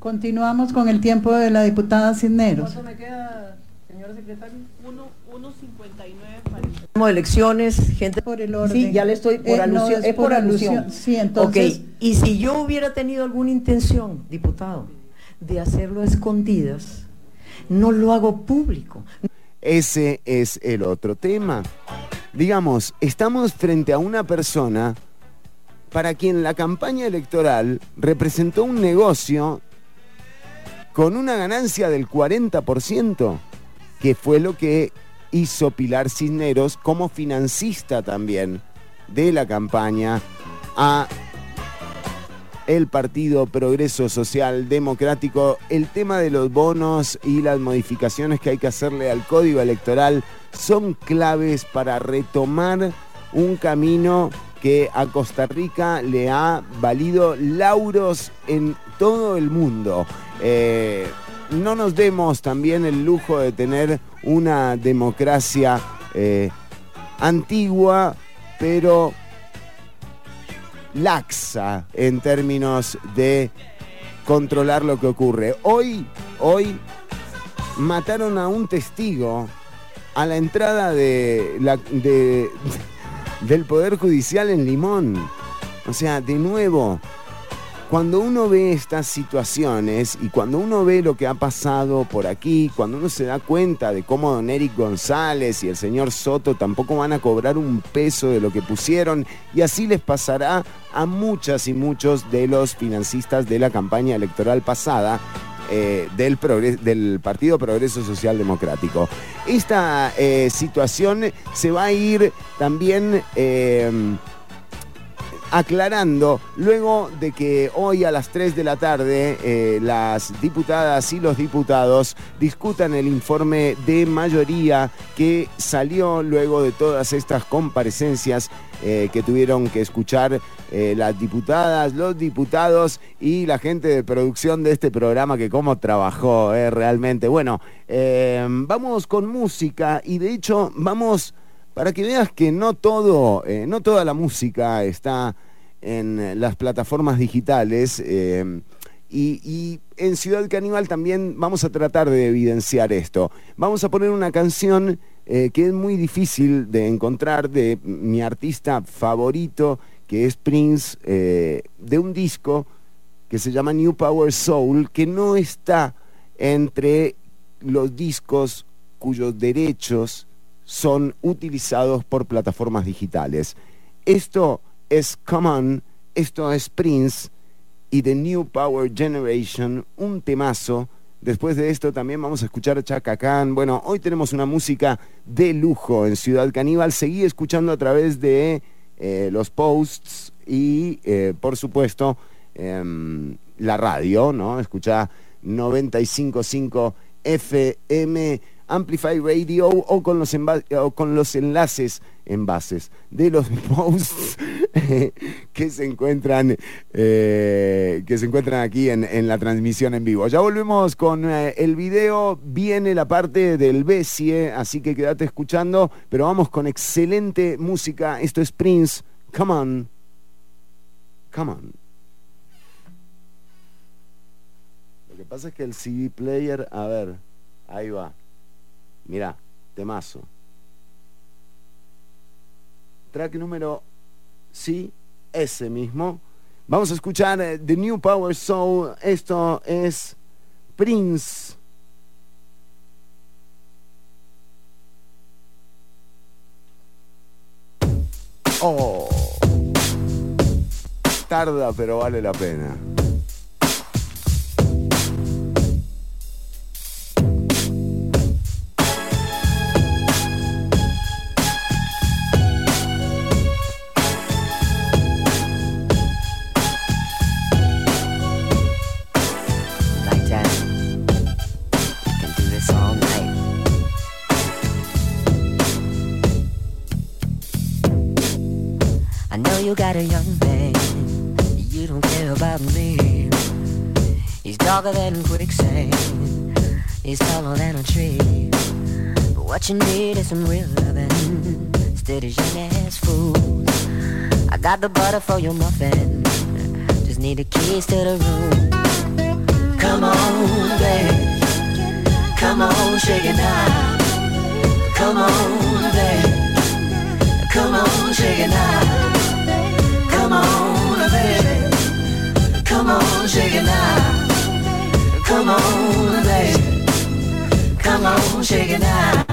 Continuamos con el tiempo de la diputada Cisneros. me queda, señora secretaria? 1.59 Tenemos elecciones, gente por el orden. Sí, ya le estoy por Eh, no, alusión, es es por por alusión. alusión. Sí, entonces- Ok, y si yo hubiera tenido alguna intención, diputado, de hacerlo a escondidas, no lo hago público. Ese es el otro tema. Digamos, estamos frente a una persona para quien la campaña electoral representó un negocio con una ganancia del 40%, que fue lo que hizo Pilar Cisneros como financista también de la campaña a el Partido Progreso Social Democrático, el tema de los bonos y las modificaciones que hay que hacerle al código electoral son claves para retomar un camino que a Costa Rica le ha valido lauros en todo el mundo. Eh, no nos demos también el lujo de tener una democracia eh, antigua, pero laxa en términos de controlar lo que ocurre. Hoy, hoy mataron a un testigo a la entrada de la, de- del Poder Judicial en Limón. O sea, de nuevo, cuando uno ve estas situaciones y cuando uno ve lo que ha pasado por aquí, cuando uno se da cuenta de cómo don Eric González y el señor Soto tampoco van a cobrar un peso de lo que pusieron, y así les pasará a muchas y muchos de los financistas de la campaña electoral pasada. eh, del, Partido Progreso Social Democrático. Esta eh, situación se va a ir también eh, aclarando luego de que hoy a las 3 de la tarde eh, las diputadas y los diputados discutan el informe de mayoría que salió luego de todas estas comparecencias eh, que tuvieron que escuchar eh, las diputadas, los diputados y la gente de producción de este programa que cómo trabajó realmente. Bueno, vamos con música y de hecho vamos para que veas que no todo, eh, no toda la música está en las plataformas digitales. eh, y, en Ciudad Caníbal también vamos a tratar de evidenciar esto. Vamos a poner una canción eh, que es muy difícil de encontrar de mi artista favorito, que es Prince, de un disco que se llama New Power Soul, que no está entre los discos cuyos derechos son utilizados por plataformas digitales. Esto es Common, esto es Prince y The New Power Generation, un temazo Después de esto también vamos a escuchar Chaka Khan. Bueno, hoy tenemos una música de lujo en Ciudad Caníbal. Seguí escuchando a través de eh, los posts y, eh, por supuesto, em, la radio, ¿no? Escucha 95.5 FM Amplify Radio o con los, con los enlaces envases de los posts eh, que se encuentran eh, que se encuentran aquí en, en la transmisión en vivo. Ya volvemos con eh, el video, viene la parte del Bessie, así que quédate escuchando, pero vamos con excelente música. Esto es Prince. Come on. Come on. Lo que pasa es que el CD player, a ver, ahí va. Mira, temazo. Track número, sí, ese mismo. Vamos a escuchar eh, The New Power Soul. Esto es Prince. Oh. Tarda, pero vale la pena. You got a young man. You don't care about me. He's darker than quicksand. He's taller than a tree. But what you need is some real loving. Instead of young ass fools. I got the butter for your muffin. Just need the keys to the room. Come on, babe. Come on, shake it now. Come on, babe. Come on, shake it now. Come on, shake it now. Come on, baby. Come on, shake it now.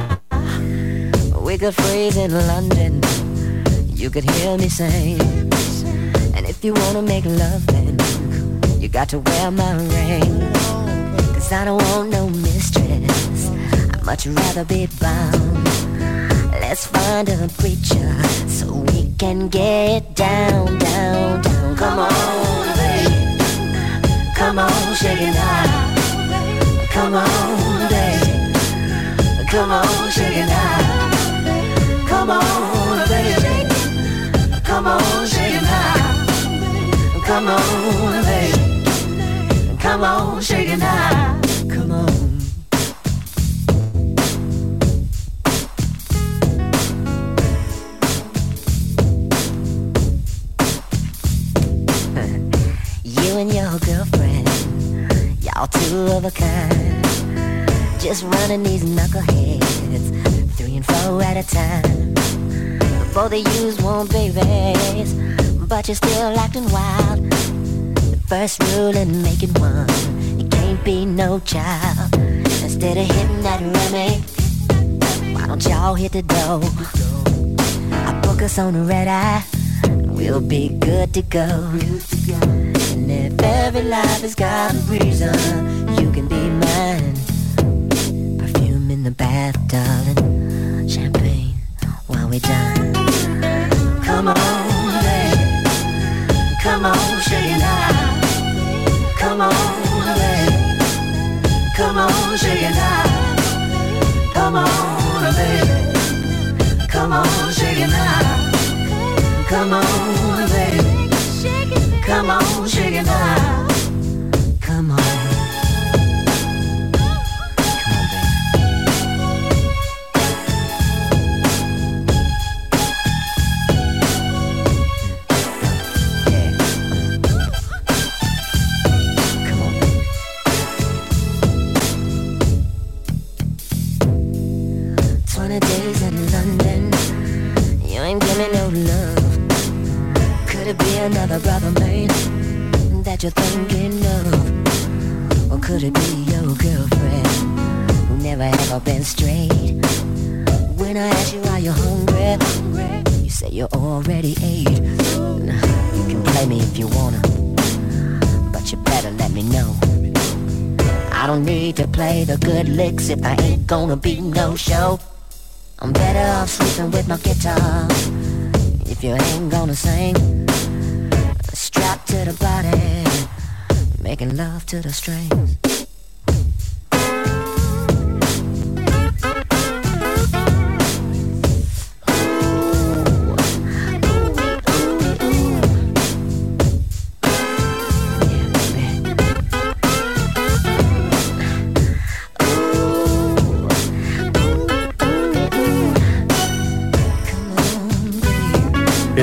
We could freeze in London. You could hear me sing. And if you wanna make love, then you got to wear my ring. Cause I don't want no mistress. I'd much rather be bound. Let's find a preacher so we can get down, down, down. Come on. Come on, shake it now. Come on, baby. Come on, shake it now. These knuckleheads, three and four at a time. Both they use one babies, but you're still acting wild. The first rule in making one, it can't be no child. Instead of hitting that Remy, why don't y'all hit the dough? I book us on a red eye, we'll be good to go. And if every life has got a reason, you can be mine. Bath, darling. Champagne while we dine. Come on, baby. Come on, shake it now. Come on, baby. Come on, shake it now. Come on, baby. Come on, shake it now. Come on, baby. Come on, shake it now. good licks if I ain't gonna be no show. I'm better off sleeping with my guitar. If you ain't gonna sing, strapped to the body, making love to the strings.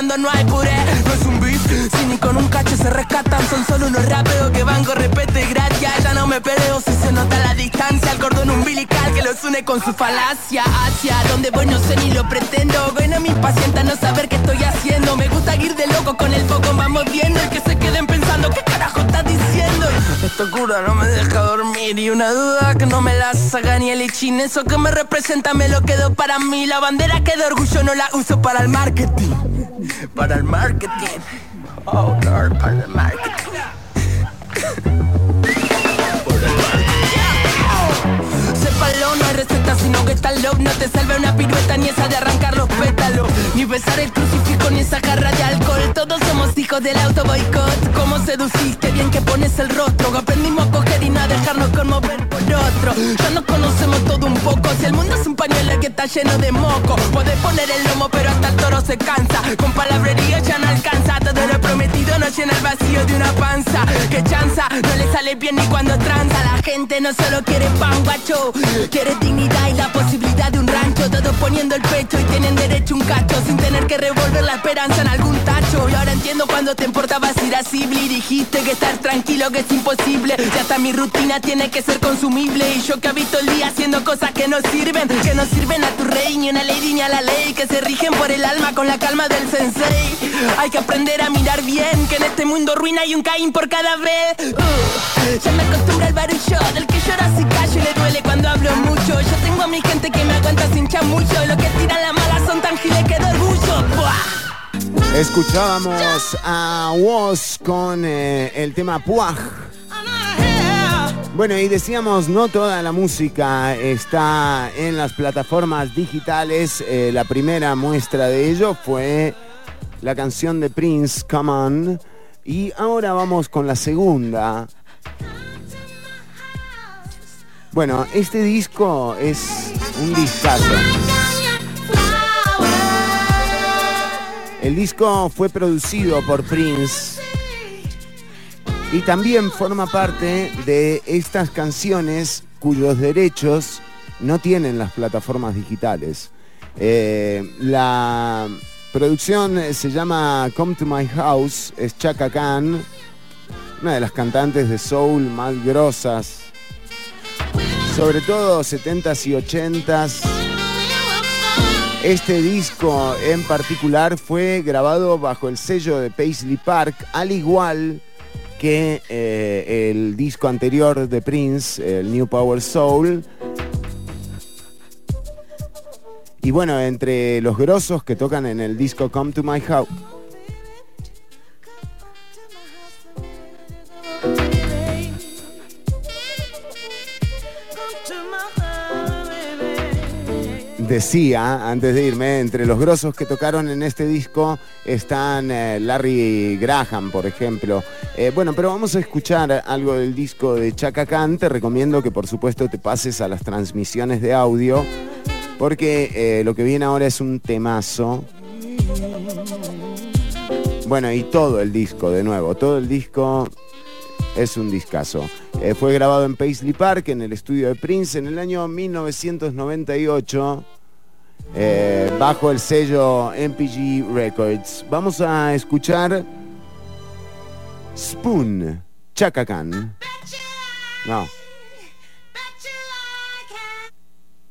cuando no hay puré. No es un beef, si ni con un cacho se rescatan, son solo unos rapeos que van con respeto y gracia. Ya no me peleo si se nota la distancia, el cordón umbilical que los une con su falacia. Hacia donde voy no sé ni lo pretendo, bueno me impacienta no saber qué estoy haciendo. Me gusta ir de loco con el foco, vamos viendo y que se queden pensando qué carajo estás diciendo. Esta cura no me deja dormir y una duda que no me la saca ni el ichin. Eso que me representa me lo quedo para mí. La bandera que de orgullo no la uso para el marketing. Para el marketing. Oh Lord, para el marketing. Receta, sino que está No te salve una pirueta, ni esa de arrancar los pétalos. Ni besar el crucifijo, ni esa jarra de alcohol. Todos somos hijos del auto boicot. ¿Cómo seduciste? Bien que pones el rostro. Aprendimos a coger y no a dejarnos conmover por otro. Ya nos conocemos todo un poco. Si el mundo es un pañuelo que está lleno de moco Puedes poner el lomo, pero hasta el toro se cansa. Con palabrería ya no alcanza. Todo lo prometido no llena el vacío de una panza. Que chanza, no le sale bien ni cuando tranza. La gente no solo quiere pan, guacho. Quiere dignidad y la posibilidad de un rancho. Todos poniendo el pecho y tienen derecho un cacho Sin tener que revolver la esperanza en algún tacho. Y ahora entiendo cuando te importabas ir a Sibley Dijiste que estar tranquilo que es imposible. Ya hasta mi rutina tiene que ser consumible. Y yo que habito el día haciendo cosas que no sirven Que no sirven a tu rey, ni una lady ni a la ley Que se rigen por el alma con la calma del sensei. Hay que aprender a mirar bien Que en este mundo ruina hay un Caín por cada vez. Uh, Ya me acostumbro al barullo Del que llora si callo y le duele cuando hablo mucho Yo tengo a mi gente que me aguanta sin Lo que la mala son que. Escuchábamos a Woz con eh, el tema Puaj. Bueno, y decíamos, no toda la música está en las plataformas digitales. Eh, la primera muestra de ello fue la canción de Prince, Come On. Y ahora vamos con la segunda. Bueno, este disco es un discazo. El disco fue producido por Prince y también forma parte de estas canciones cuyos derechos no tienen las plataformas digitales. Eh, la producción se llama Come to My House, es Chaka Khan, una de las cantantes de soul más grosas, sobre todo 70s y 80s. Este disco en particular fue grabado bajo el sello de Paisley Park, al igual que eh, el disco anterior de Prince, el New Power Soul. Y bueno, entre los grosos que tocan en el disco Come to My House. Decía, antes de irme, entre los grosos que tocaron en este disco están eh, Larry Graham, por ejemplo. Eh, bueno, pero vamos a escuchar algo del disco de Chaka Khan. Te recomiendo que por supuesto te pases a las transmisiones de audio, porque eh, lo que viene ahora es un temazo. Bueno, y todo el disco, de nuevo, todo el disco es un discazo. Fue grabado en Paisley Park, en el estudio de Prince, en el año 1998, eh, bajo el sello MPG Records. Vamos a escuchar Spoon, Chaka Khan. No.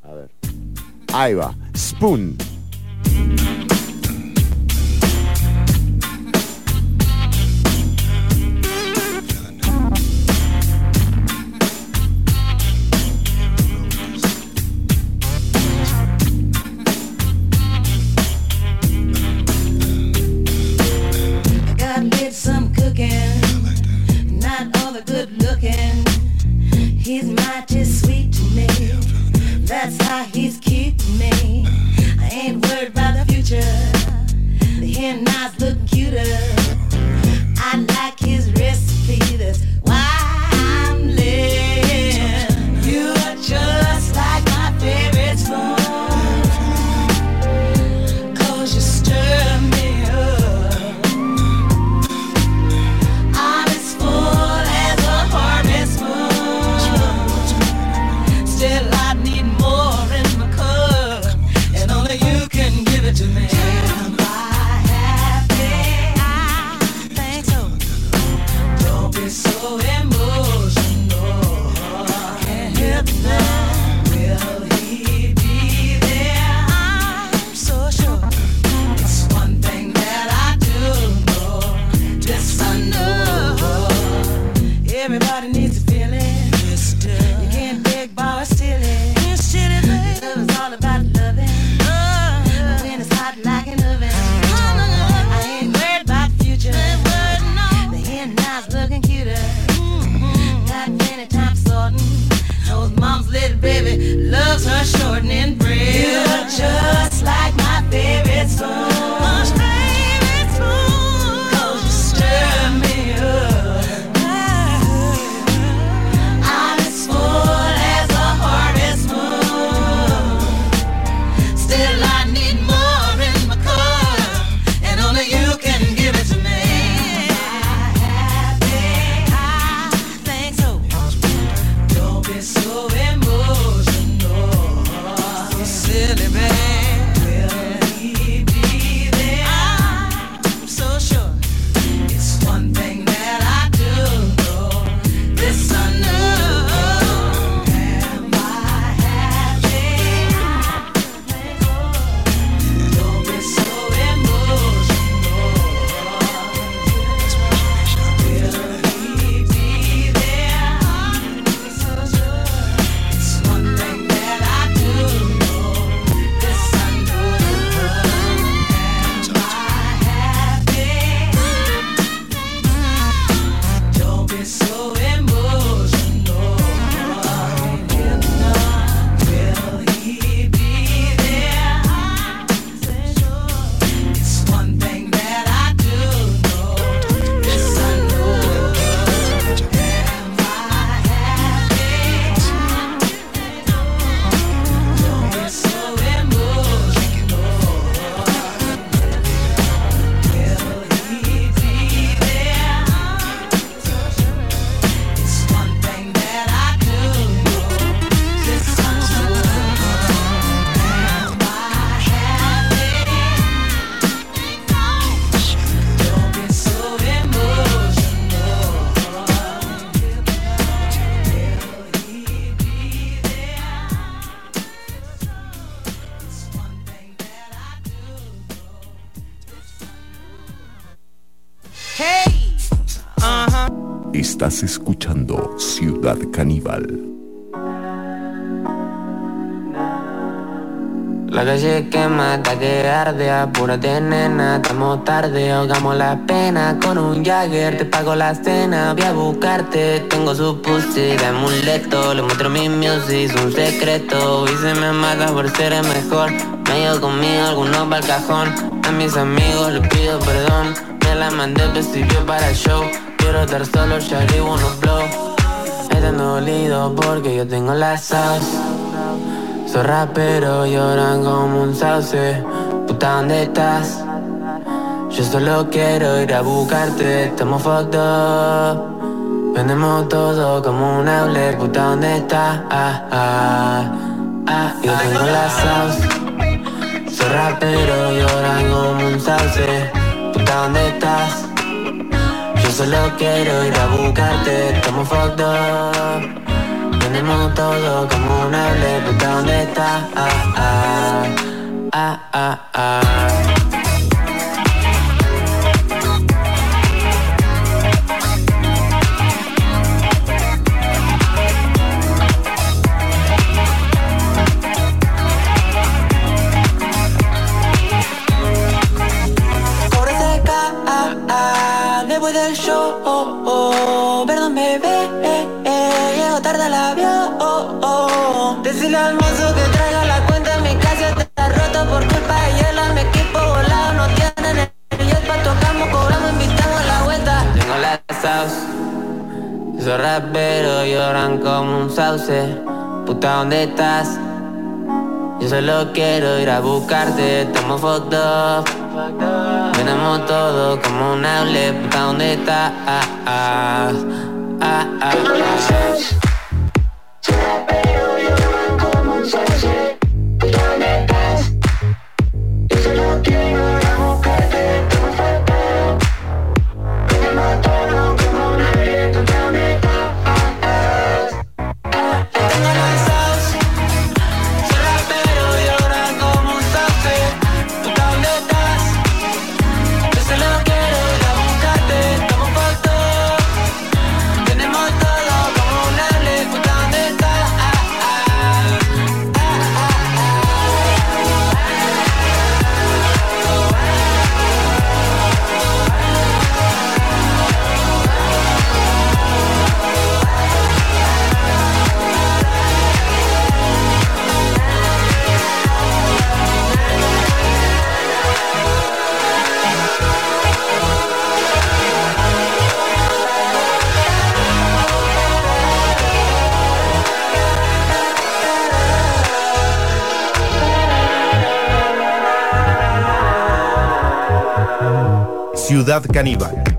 A ver. Ahí va. Spoon. Escuchando Ciudad Caníbal. La calle quema hasta que arde, apúrate nena, estamos tarde, ahogamos la pena con un Jagger, te pago la cena, voy a buscarte, tengo su pussy de amuleto, le muestro mi music, un secreto, y se me mata por ser el mejor, me llevo conmigo algunos pa'l cajón, a mis amigos les pido perdón, me la mandé vestido para el show, quiero estar solo, shari unos blow, están dolido porque yo tengo la sauce. Soy rapero, lloran como un sauce Puta, ¿dónde estás? Yo solo quiero ir a buscarte Estamos fucked up Vendemos todo como un outlet Puta, ¿dónde estás? Ah, ah, ah Yo tengo la sauce Soy rapero, lloran como un sauce Puta, ¿dónde estás? Solo quiero ir a buscarte Estamos fucked up tenemos todo como un hable, puta, ¿dónde está? Ah, ah, ah, ah, ah. Show, oh, oh, perdón bebé, eh, eh, llego tarde al avión, oh, oh. Decirle al mozo que traiga la cuenta en mi casa. Está roto por culpa de él, mi equipo volado no tienen el jet pa' tocamos, cobramos, invitamos la vuelta. Tengo la sauce, soy rapero, lloran como un sauce, puta, ¿dónde estás? Yo solo quiero ir a buscarte, estamos fucked up Tenemos todo como un hable, puta, ¿dónde está? Ah, ah, ah, ah. Ciudad Caníbal.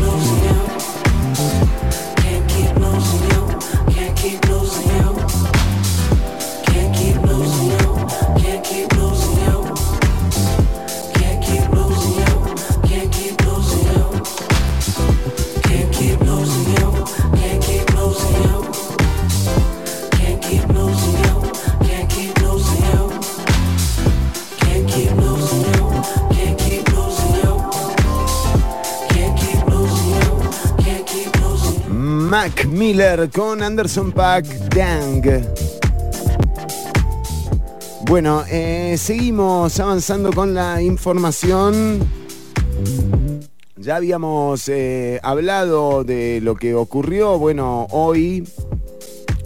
Mac Miller con Anderson Pack Dang. Bueno, eh, seguimos avanzando con la información. Ya habíamos eh, hablado de lo que ocurrió. Bueno, hoy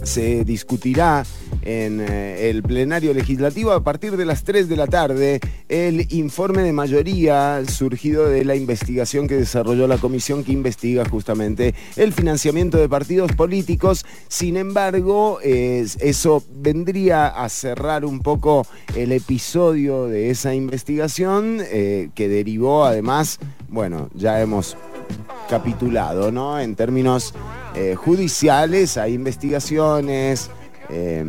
se discutirá en eh, el plenario legislativo a partir de las 3 de la tarde el informe de mayoría surgido de la investigación que desarrolló la comisión que investiga justamente el financiamiento de partidos políticos. Sin embargo, es- eso vendría a cerrar un poco el episodio de esa investigación eh, que derivó además, bueno, ya hemos capitulado, ¿no? En términos eh, judiciales, hay investigaciones eh,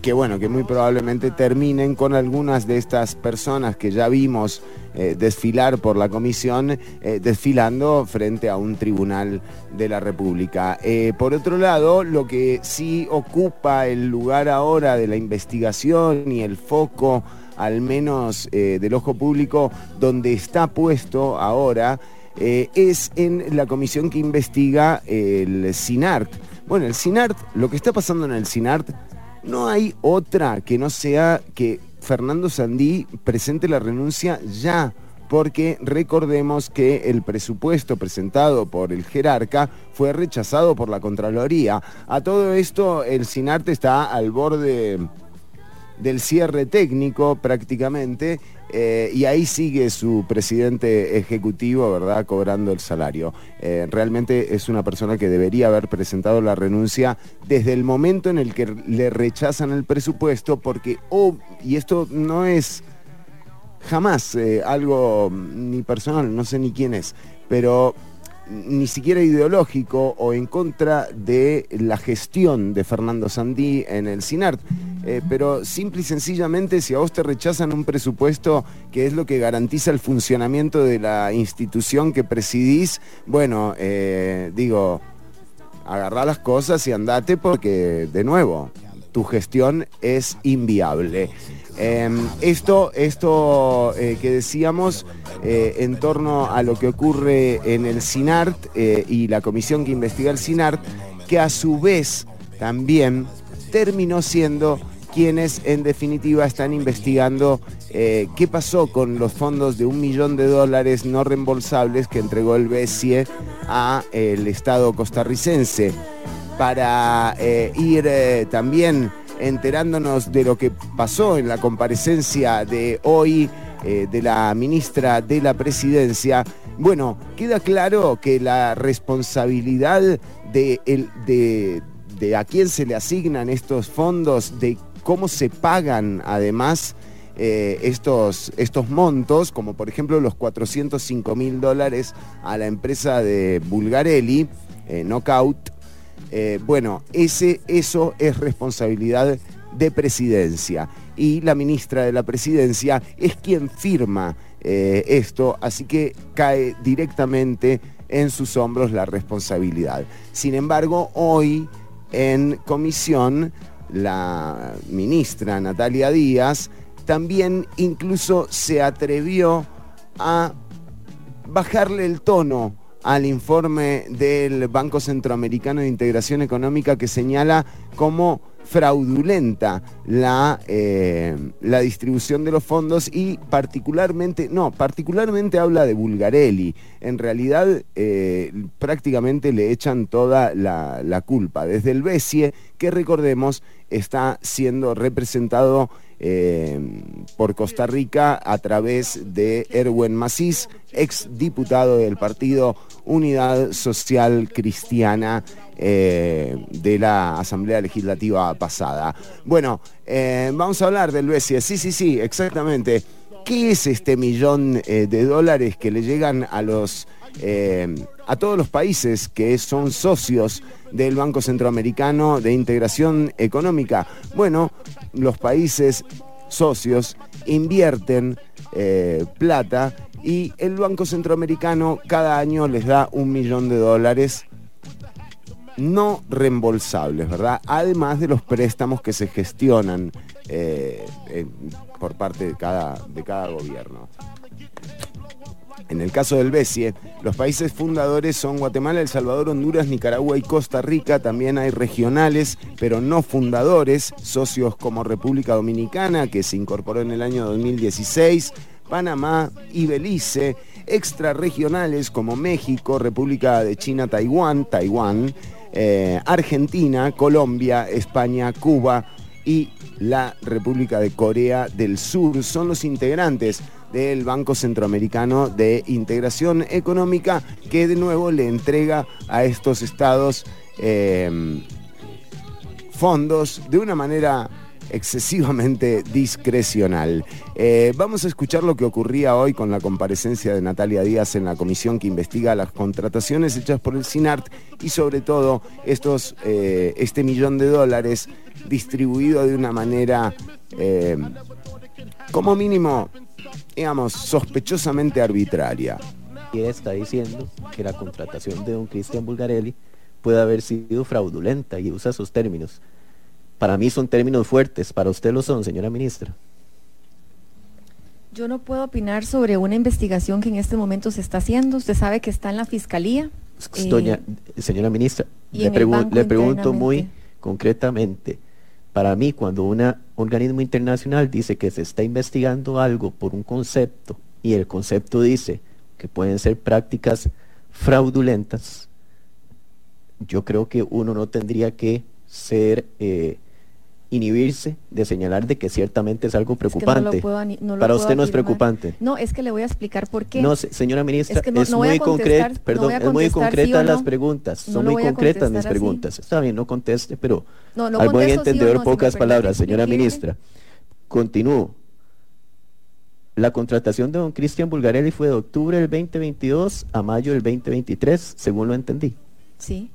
que, bueno, que muy probablemente terminen con algunas de estas personas que ya vimos eh, desfilar por la comisión, eh, desfilando frente a un tribunal de la República. Eh, por otro lado, lo que sí ocupa el lugar ahora de la investigación y el foco al menos del ojo público, donde está puesto ahora, es en la comisión que investiga el SINART. Bueno, el SINART, lo que está pasando en el SINART, no hay otra que no sea que Fernando Sandí presente la renuncia ya. Porque recordemos que el presupuesto presentado por el jerarca fue rechazado por la Contraloría. A todo esto, el SINART está al borde del cierre técnico prácticamente eh, y ahí sigue su presidente ejecutivo, ¿verdad?, cobrando el salario. Eh, realmente es una persona que debería haber presentado la renuncia desde el momento en el que le rechazan el presupuesto porque, oh, y esto no es jamás eh, algo ni personal, no sé ni quién es, pero ni siquiera ideológico o en contra de la gestión de Fernando Sandí en el SINART. Eh, pero simple y sencillamente, si a vos te rechazan un presupuesto que es lo que garantiza el funcionamiento de la institución que presidís, bueno, eh, digo, agarrá las cosas y andate porque, de nuevo, tu gestión es inviable. Eh, esto esto eh, que decíamos eh, en torno a lo que ocurre en el SINART eh, y la comisión que investiga el SINART, que a su vez también terminó siendo quienes en definitiva están investigando qué pasó con los fondos de un millón de dólares no reembolsables que entregó el BESIE a el Estado costarricense. Para ir también enterándonos de lo que pasó en la comparecencia de hoy eh, de la ministra de la presidencia. Bueno, queda claro que la responsabilidad de, el- de, a quién se le asignan estos fondos, de cómo se pagan además eh, estos, estos montos, como por ejemplo los 405 mil dólares a la empresa de Bulgarelli, eh, Knockout, eh, bueno, ese, eso es responsabilidad de presidencia. Y la ministra de la presidencia es quien firma eh, esto, así que cae directamente en sus hombros la responsabilidad. Sin embargo, hoy en comisión, la ministra Natalia Díaz también incluso se atrevió a bajarle el tono al informe del Banco Centroamericano de Integración Económica que señala como fraudulenta la, eh, la distribución de los fondos y particularmente, no, particularmente habla de Bulgarelli. En realidad eh, prácticamente le echan toda la, la culpa, desde el BESIE, que recordemos está siendo representado eh, por Costa Rica a través de Erwin Macís, ex diputado del partido Unidad Social Cristiana eh, de la Asamblea Legislativa pasada. Bueno, eh, vamos a hablar del BESIE. Sí, sí, sí, exactamente. ¿Qué es este millón de dólares que le llegan a los a todos los países que son socios del Banco Centroamericano de Integración Económica? Bueno, los países socios invierten eh, plata y el Banco Centroamericano cada año les da un millón de dólares no reembolsables, ¿verdad? Además de los préstamos que se gestionan eh, por parte de cada, de cada gobierno. En el caso del BESIE, los países fundadores son Guatemala, El Salvador, Honduras, Nicaragua y Costa Rica. También hay regionales, pero no fundadores, socios como República Dominicana, que se incorporó en el año 2016, Panamá y Belice, extrarregionales como México, República de China, Taiwán, Taiwán, eh, Argentina, Colombia, España, Cuba y la República de Corea del Sur. Son los integrantes del Banco Centroamericano de Integración Económica que de nuevo le entrega a estos estados eh, fondos de una manera excesivamente discrecional. Eh, vamos a escuchar lo que ocurría hoy con la comparecencia de Natalia Díaz en la comisión que investiga las contrataciones hechas por el SINART y sobre todo estos, eh, este millón de dólares distribuido de una manera eh, como mínimo, digamos, sospechosamente arbitraria. Y está diciendo que la contratación de don Cristian Bulgarelli puede haber sido fraudulenta y usa esos términos. Para mí son términos fuertes, para usted lo son, señora ministra. Yo no puedo opinar sobre una investigación que en este momento se está haciendo. Usted sabe que está en la fiscalía. eh, Doña, señora ministra, le, pregunto muy concretamente, para mí cuando un organismo internacional dice que se está investigando algo por un concepto y el concepto dice que pueden ser prácticas fraudulentas, yo creo que uno no tendría que ser eh, inhibirse de señalar de que ciertamente es algo Es que no lo preocupante. puedo no para usted no es preocupante. No, es que le voy a explicar por qué. No, se- señora ministra, Es que no- muy concreta, perdón, es muy sí concreta las preguntas, son muy concretas mis así. preguntas. Está bien, no conteste, pero al buen sí entendedor si pocas palabras, señora ministra. Continúo. La contratación de don Cristian Bulgarelli fue de octubre del 2022 a mayo del 2023, según lo entendí. Sí.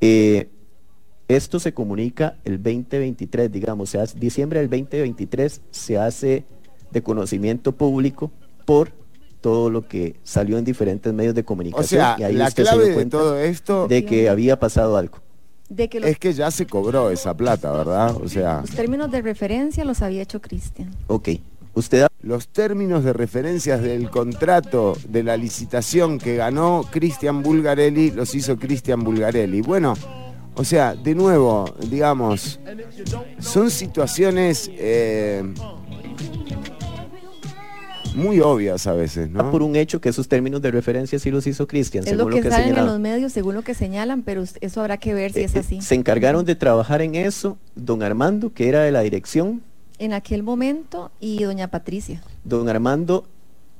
Eh, esto se comunica el 2023, digamos, se hace- diciembre del 2023 se hace de conocimiento público por todo lo que salió en diferentes medios de comunicación. sea, y ahí la usted se clave dio de cuenta todo esto- de que había pasado algo. De que los, Es que ya se cobró esa plata, ¿verdad? O sea, los términos de referencia los había hecho Cristian. Ok. Usted los términos de referencias del contrato de la licitación que ganó Cristian Bulgarelli los hizo Cristian Bulgarelli. Bueno, o sea, de nuevo, digamos, son situaciones eh, muy obvias a veces, ¿no? por un hecho que esos términos de referencia sí los hizo Cristian, Es lo según que, lo que salen en señalaron. los medios según lo que señalan, pero eso habrá que ver si Eh, es así. Se encargaron de trabajar en eso don Armando, que era de la dirección, En aquel momento y doña Patricia, don Armando,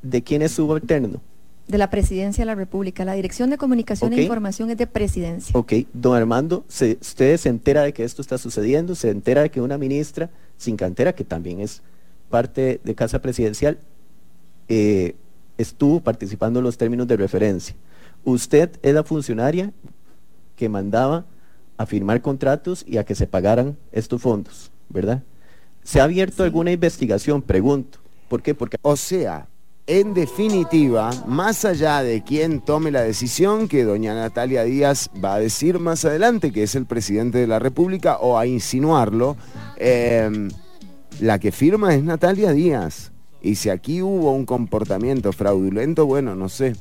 ¿de quién es subalterno? De la Presidencia de la República. La Dirección de Comunicación e Información es de Presidencia. Ok, don Armando, se, usted se entera de que esto está sucediendo, se entera de que una ministra sin cantera, que también es parte de Casa Presidencial, eh, estuvo participando en los términos de referencia. Usted es la funcionaria que mandaba a firmar contratos y a que se pagaran estos fondos, ¿verdad? ¿Se ha abierto alguna investigación? Pregunto. ¿Por qué? Porque... O sea, en definitiva, más allá de quién tome la decisión que doña Natalia Díaz va a decir más adelante, que es el presidente de la República, o a insinuarlo, eh, la que firma es Natalia Díaz. Y si aquí hubo un comportamiento fraudulento, bueno, no sé.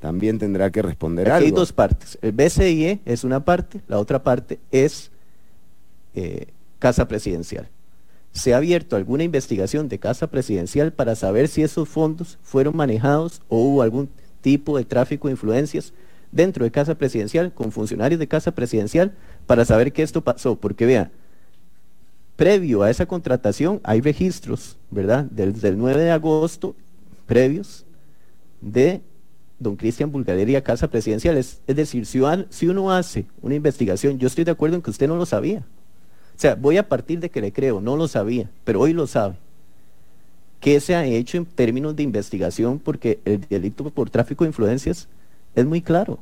También tendrá que responder Aquí hay algo. dos partes. El BCIE es una parte, la otra parte es eh, Casa Presidencial. ¿Se ha abierto alguna investigación de Casa Presidencial para saber si esos fondos fueron manejados o hubo algún tipo de tráfico de influencias dentro de Casa Presidencial con funcionarios de Casa Presidencial para saber que esto pasó? Porque vea, previo a esa contratación hay registros, ¿verdad? Desde el 9 de agosto, previos, de don Cristian Bulgarelli a Casa Presidencial. Es, decir, si, si uno hace una investigación, yo estoy de acuerdo en que usted no lo sabía. O sea, voy a partir de que le creo, no lo sabía, pero hoy lo sabe. ¿Qué se ha hecho en términos de investigación? Porque el delito por tráfico de influencias es muy claro.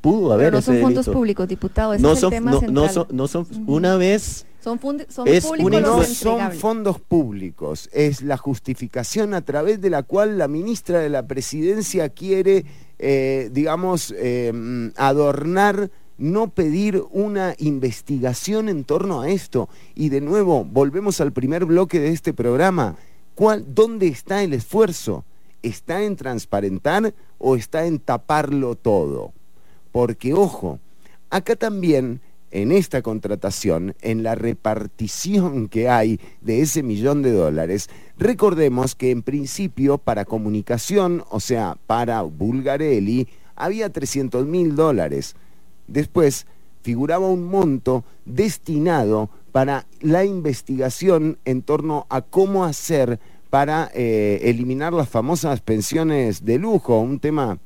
Pudo haber Pero no ese son fondos públicos, diputado. Ese no es el son, tema no, son, no son, una vez Son, fund- son Es públicos una los no son fondos públicos, es la justificación a través de la cual la ministra de la presidencia quiere, eh, digamos, eh, adornar, no pedir una investigación en torno a esto. Y de nuevo, volvemos al primer bloque de este programa. ¿Cuál, ¿Dónde está el esfuerzo? ¿Está en transparentar o está en taparlo todo? Porque, ojo, acá también en esta contratación, en la repartición que hay de ese millón de dólares, recordemos que en principio para comunicación, o sea, para Bulgarelli, había 300 mil dólares. Después figuraba un monto destinado para la investigación en torno a cómo hacer para eh, eliminar las famosas pensiones de lujo, un tema,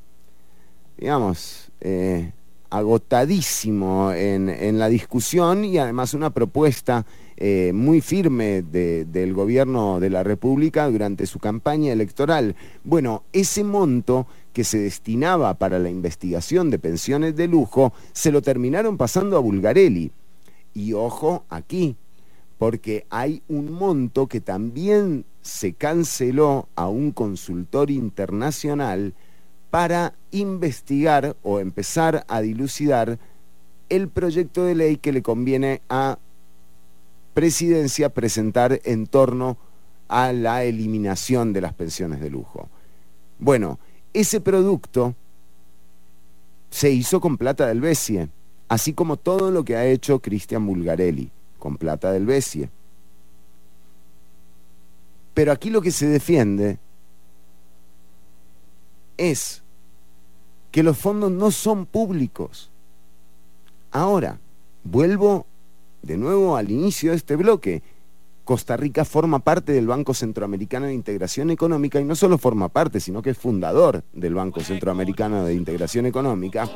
digamos, eh, agotadísimo en, en la discusión y además una propuesta eh, muy firme de- del gobierno de la República durante su campaña electoral. Bueno, ese monto que se destinaba para la investigación de pensiones de lujo, se lo terminaron pasando a Bulgarelli. Y ojo aquí, porque hay un monto que también se canceló a un consultor internacional para investigar o empezar a dilucidar el proyecto de ley que le conviene a presidencia presentar en torno a la eliminación de las pensiones de lujo. Bueno, ese producto se hizo con plata del BESIE, así como todo lo que ha hecho Cristian Bulgarelli con plata del BESIE. Pero aquí lo que se defiende es que los fondos no son públicos. Ahora, vuelvo de nuevo al inicio de este bloque. Costa Rica forma parte del Banco Centroamericano de Integración Económica y no solo forma parte, sino que es fundador del Banco Centroamericano de Integración Económica.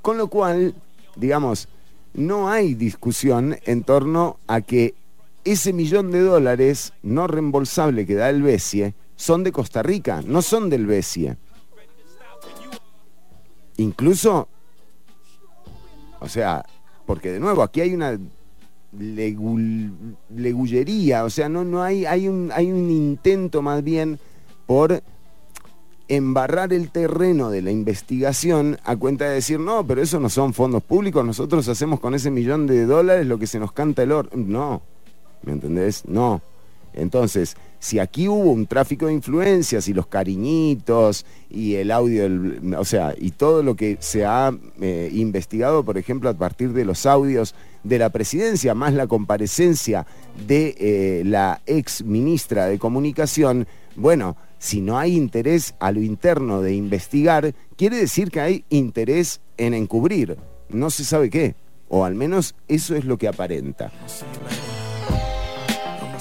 Con lo cual, digamos, no hay discusión en torno a que ese millón de dólares no reembolsable que da el BESIE son de Costa Rica, no son del BESIE. Incluso, o sea, porque de nuevo aquí hay una legul- legullería, o sea, no, no hay, hay un, hay un intento más bien por embarrar el terreno de la investigación a cuenta de decir, no, pero eso no son fondos públicos, nosotros hacemos con ese millón de dólares lo que se nos canta el oro. No, ¿me entendés? No. Entonces, si aquí hubo un tráfico de influencias y los cariñitos y el audio, o sea, y todo lo que se ha eh, investigado, por ejemplo, a partir de los audios de la presidencia, más la comparecencia de eh, la ex ministra de Comunicación, bueno, si no hay interés a lo interno de investigar, quiere decir que hay interés en encubrir. No se sabe qué, o al menos eso es lo que aparenta.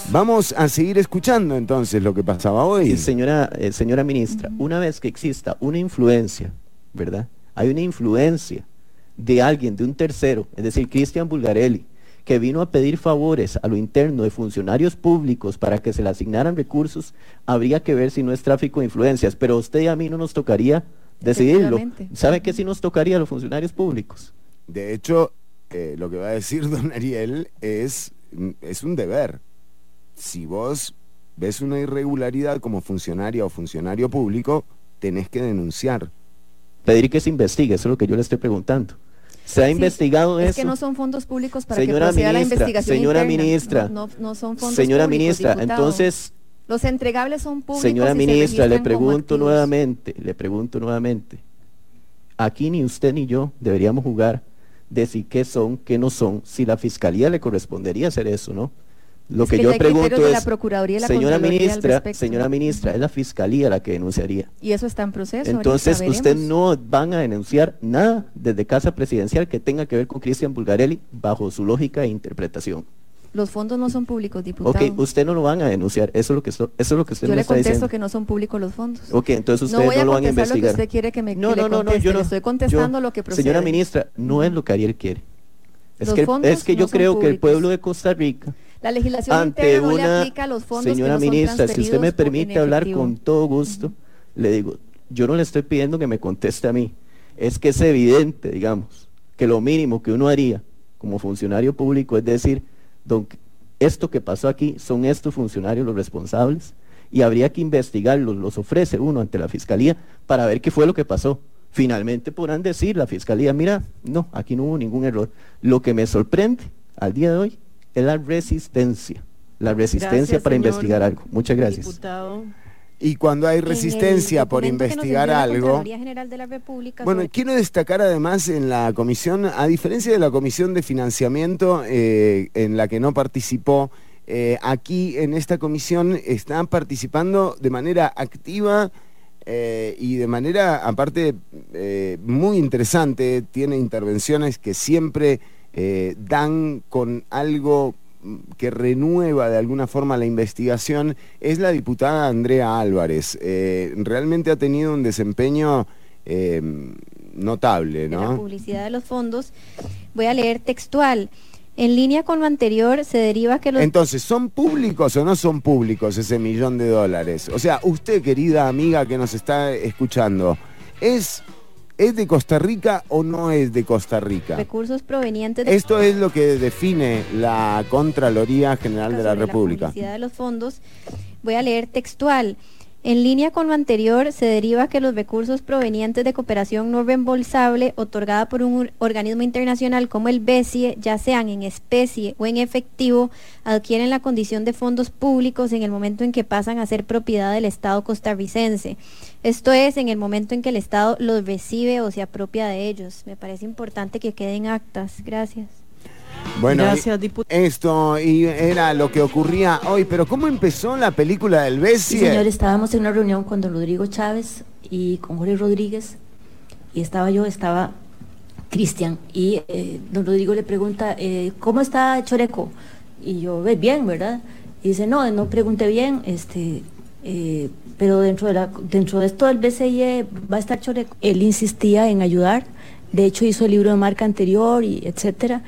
Vamos a seguir escuchando entonces lo que pasaba hoy. Señora, eh, señora ministra, una vez que exista una influencia, ¿verdad? Hay una influencia de alguien, de un tercero, es decir, Cristian Bulgarelli, que vino a pedir favores a lo interno de funcionarios públicos para que se le asignaran recursos, habría que ver si no es tráfico de influencias, pero a usted y a mí no nos tocaría decidirlo. ¿Sabe qué sí nos tocaría a los funcionarios públicos? De hecho, eh, lo que va a decir don Ariel es, es un deber. Si vos ves una irregularidad como funcionaria o funcionario público, tenés que denunciar. Pedir que se investigue, eso es lo que yo le estoy preguntando. ¿Se ha Sí, investigado es eso? que no son fondos públicos para Señora que proceda la ministra, investigación señora interna. ministra, No, no- no son fondos Señora públicos, ministra, diputado. entonces, Los entregables son públicos señora y se ministra, le pregunto nuevamente, le pregunto nuevamente, aquí ni usted ni yo deberíamos jugar decir qué son, qué no son, si la fiscalía le correspondería hacer eso, ¿no? Lo Es que, que yo pregunto de la es, Procuraduría y la señora ministra, señora ministra, es la fiscalía la que denunciaría. Y eso está en proceso. Entonces, usted no van a denunciar nada desde Casa Presidencial que tenga que ver con Cristian Bulgarelli bajo su lógica e interpretación. Los fondos no son públicos, diputado. Ok, usted no lo van a denunciar, eso es lo que, eso es lo que usted Yo me le está contesto diciendo. que no son públicos los fondos. Ok, entonces no ustedes voy no, a lo van a contestar lo que investigar. usted quiere que me no, que le no, no, no, yo le no. estoy contestando yo- lo que procede. Señora ministra, no es lo que Ariel quiere. Es Los que, fondos es que yo no creo que el pueblo de Costa Rica, La legislación ante interna no le una... aplica a los fondos que Señora no son ministra, si usted me permite hablar con todo gusto, le digo, yo no le estoy pidiendo que me conteste a mí. Es que es evidente, digamos, que lo mínimo que uno haría como funcionario público es decir, don, esto que pasó aquí son estos funcionarios los responsables y habría que investigarlos, los ofrece uno ante la fiscalía para ver qué fue lo que pasó. Finalmente podrán decir la fiscalía, mira, no, aquí no hubo ningún error. Lo que me sorprende al día de hoy es la resistencia, la resistencia Gracias, para señor investigar algo. Muchas gracias. Diputado. Y cuando hay resistencia por investigar algo... Contraloría General de la República Bueno, sobre- quiero destacar además en la comisión, a diferencia de la comisión de financiamiento eh, en la que no participó, eh, aquí en esta comisión están participando de manera activa eh, y de manera, aparte, eh, muy interesante, tiene intervenciones que siempre eh, dan con algo que renueva de alguna forma la investigación, es la diputada Andrea Álvarez. Eh, realmente ha tenido un desempeño eh, notable, de la ¿no? publicidad de los fondos. Voy a leer textual. En línea con lo anterior, se deriva que los... Entonces, ¿son públicos o no son públicos ese millón de dólares? O sea, usted, querida amiga que nos está escuchando, ¿es, ¿es de Costa Rica o no es de Costa Rica? recursos provenientes de... Esto es lo que define la Contraloría General de la República. publicidad de los fondos. Voy a leer textual. En línea con lo anterior, se deriva que los recursos provenientes de cooperación no reembolsable otorgada por un organismo internacional como el BESIE, ya sean en especie o en efectivo, adquieren la condición de fondos públicos en el momento en que pasan a ser propiedad del Estado costarricense. Esto es, en el momento en que el Estado los recibe o se apropia de ellos. Me parece importante que queden actas. Gracias. Bueno, Gracias, esto y era lo que ocurría hoy, pero ¿cómo empezó la película del Sí, Bessie? señor, estábamos en una reunión con don Rodrigo Chávez y con Jorge Rodríguez, y estaba yo, estaba Cristian, y eh, don Rodrigo le pregunta, eh, ¿cómo está Choreco? Y yo, "Ve, bien, ¿verdad? Y dice, no, no pregunté bien, este, eh, pero dentro de, la, dentro de esto del BCIE va a estar Choreco. Él insistía en ayudar, de hecho hizo el libro de marca anterior, y etcétera.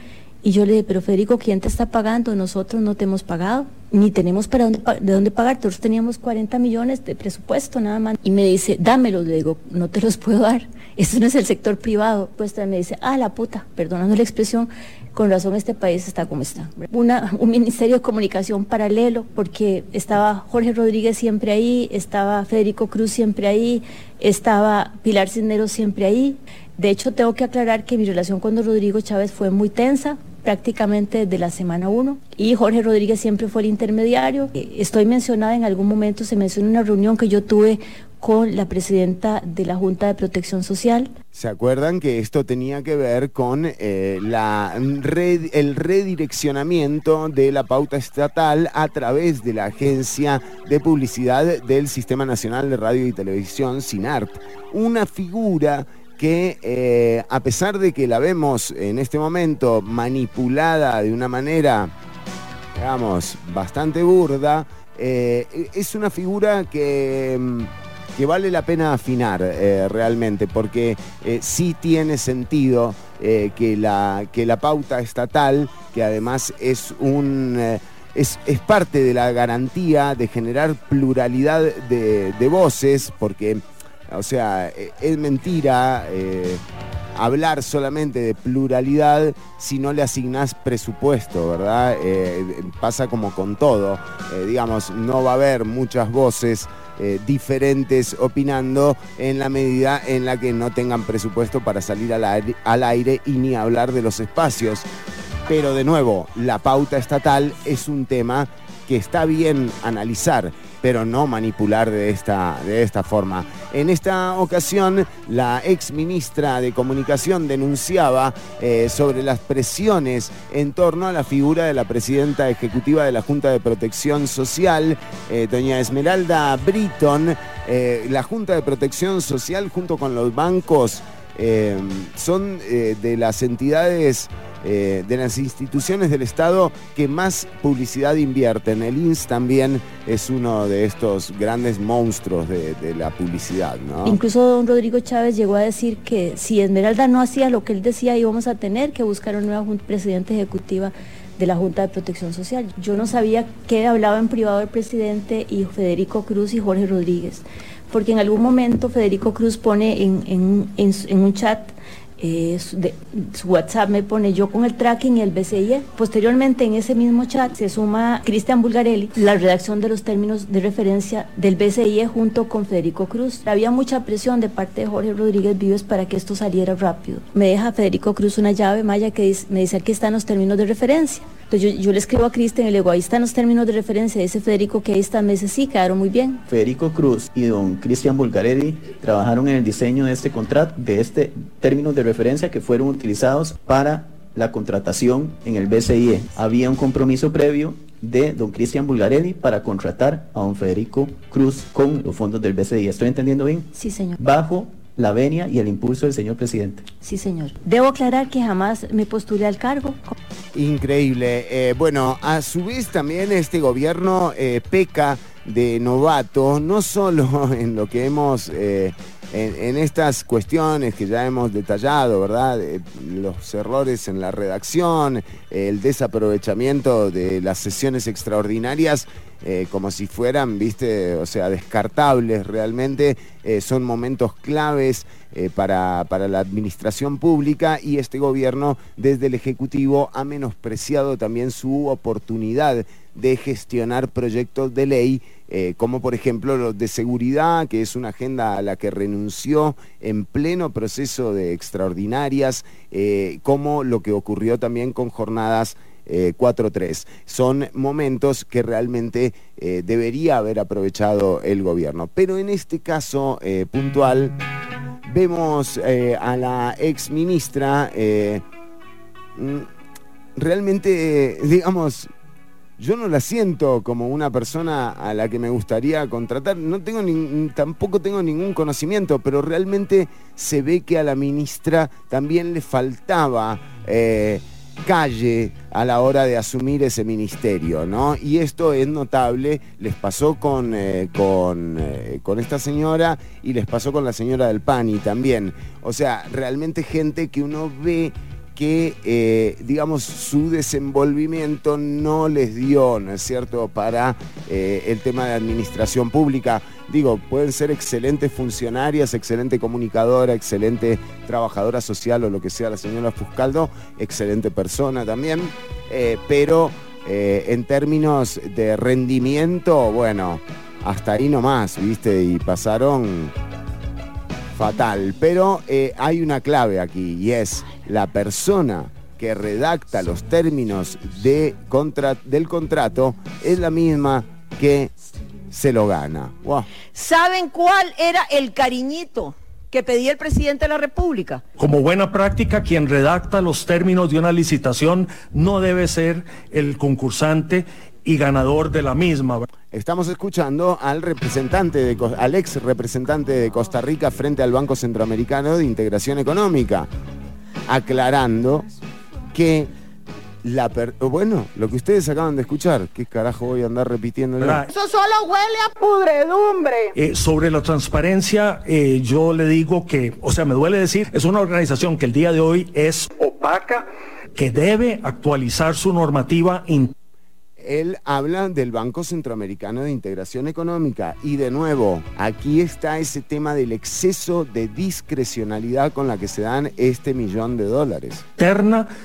Y yo le dije, pero Federico, ¿quién te está pagando? Nosotros no te hemos pagado, ni tenemos para de dónde pagar. Nosotros teníamos 40 millones de presupuesto nada más. Y me dice, dámelos. Le digo, no te los puedo dar. Eso no es el sector privado. Pues me dice, ah, la puta, perdonando la expresión, con razón este país está como está. Un ministerio de comunicación paralelo, porque estaba Jorge Rodríguez siempre ahí, estaba Federico Cruz siempre ahí, estaba Pilar Cisneros siempre ahí. De hecho, tengo que aclarar que mi relación con Rodrigo Chávez fue muy tensa, prácticamente desde la semana 1 y Jorge Rodríguez siempre fue el intermediario. Eh, Estoy mencionada en algún momento, se menciona una reunión que yo tuve con la presidenta de la Junta de Protección Social. ¿Se acuerdan que esto tenía que ver con eh, la el redireccionamiento de la pauta estatal a través de la Agencia de Publicidad del Sistema Nacional de Radio y Televisión, SINART? Una figura que eh, a pesar de que la vemos en este momento manipulada de una manera, digamos, bastante burda, eh, es una figura que... mm, que vale la pena afinar eh, realmente, porque sí tiene sentido que, la, que la pauta estatal, que además es un... es, es parte de la garantía de generar pluralidad de, de voces, porque, o sea, eh, es mentira eh, hablar solamente de pluralidad si no le asignas presupuesto, ¿verdad? Eh, pasa como con todo, eh, digamos, no va a haber muchas voces diferentes opinando en la medida en la que no tengan presupuesto para salir al aire y ni hablar de los espacios. Pero de nuevo, la pauta estatal es un tema que está bien analizar, pero no manipular de esta, de esta forma. En esta ocasión, la ex ministra de Comunicación denunciaba eh, sobre las presiones en torno a la figura de la presidenta ejecutiva de la Junta de Protección Social, eh, doña Esmeralda Britton. Eh, la Junta de Protección Social, junto con los bancos, son de las entidades, eh, de las instituciones del Estado que más publicidad invierten. El INS también es uno de estos grandes monstruos de, la publicidad. Incluso don Rodrigo Chávez llegó a decir que si Esmeralda no hacía lo que él decía, íbamos a tener que buscar una nueva presidenta ejecutiva de la Junta de Protección Social. Yo no sabía qué hablaba en privado el presidente y Federico Cruz y Jorge Rodríguez, porque en algún momento Federico Cruz pone en un chat su, WhatsApp me pone yo con el tracking y el BCIE. Posteriormente en ese mismo chat se suma Cristian Bulgarelli, la redacción de los términos de referencia del BCIE junto con Federico Cruz. Había mucha presión de parte de Jorge Rodríguez Vives para que esto saliera rápido. Me deja Federico Cruz una llave maya que me dice aquí están los términos de referencia. Entonces yo, yo le escribo a Cristian y le digo, ahí están los términos de referencia. Dice Federico que ahí están. Me dice, sí, quedaron muy bien. Federico Cruz y don Cristian Bulgarelli trabajaron en el diseño de este contrato, de este términos de referencia que fueron utilizados para la contratación en el BCIE. Había un compromiso previo de don Cristian Bulgarelli para contratar a don Federico Cruz con los fondos del BCI. ¿Estoy entendiendo bien? Sí, señor. Bajo la venia y el impulso del señor presidente. Sí, señor. Debo aclarar que jamás me postulé al cargo. Increíble. Eh, bueno, a su vez también este gobierno eh, peca de novato, no solo en lo que hemos, eh, en, en estas cuestiones que ya hemos detallado, ¿verdad? Eh, los errores en la redacción, el desaprovechamiento de las sesiones extraordinarias, eh, como si fueran, viste, o sea, descartables realmente, eh, son momentos claves eh, para, para la administración pública y este gobierno desde el Ejecutivo ha menospreciado también su oportunidad de gestionar proyectos de ley, como por ejemplo los de seguridad, que es una agenda a la que renunció en pleno proceso de extraordinarias, como lo que ocurrió también con jornadas eh, 4-3. Son momentos que realmente eh, debería haber aprovechado el gobierno. Pero en este caso eh, puntual, vemos eh, a la ex ministra mm, realmente, digamos, yo no la siento como una persona a la que me gustaría contratar. No tengo ni- tampoco tengo ningún conocimiento, pero realmente se ve que a la ministra también le faltaba calle a la hora de asumir ese ministerio, ¿no? Y esto es notable, les pasó con, eh, con, eh, con esta señora y les pasó con la señora del PANI también. O sea, realmente gente que uno ve que, eh, digamos, su desenvolvimiento no les dio, ¿no es cierto?, para el tema de administración pública. Digo, pueden ser excelentes funcionarias, excelente comunicadora, excelente trabajadora social o lo que sea la señora Fuscaldo, excelente persona también, eh, pero eh, en términos de rendimiento, bueno, hasta ahí nomás, ¿viste? Y pasaron fatal. Pero eh, hay una clave aquí y es la persona que redacta los términos del contrato es la misma que se lo gana. Wow. ¿Saben cuál era el cariñito que pedía el presidente de la República? Como buena práctica, quien redacta los términos de una licitación no debe ser el concursante y ganador de la misma. Estamos escuchando al representante de, al ex representante de Costa Rica frente al Banco Centroamericano de Integración Económica, aclarando que la per- bueno, lo que ustedes acaban de escuchar, ¿qué carajo voy a andar repitiendo? Eso solo huele a pudredumbre. Eh, sobre la transparencia, eh, yo le digo que, o sea, me duele decir, es una organización que el día de hoy es opaca, que debe actualizar su normativa interna. Él habla del Banco Centroamericano de Integración Económica y de nuevo, aquí está ese tema del exceso de discrecionalidad con la que se dan este millón de dólares.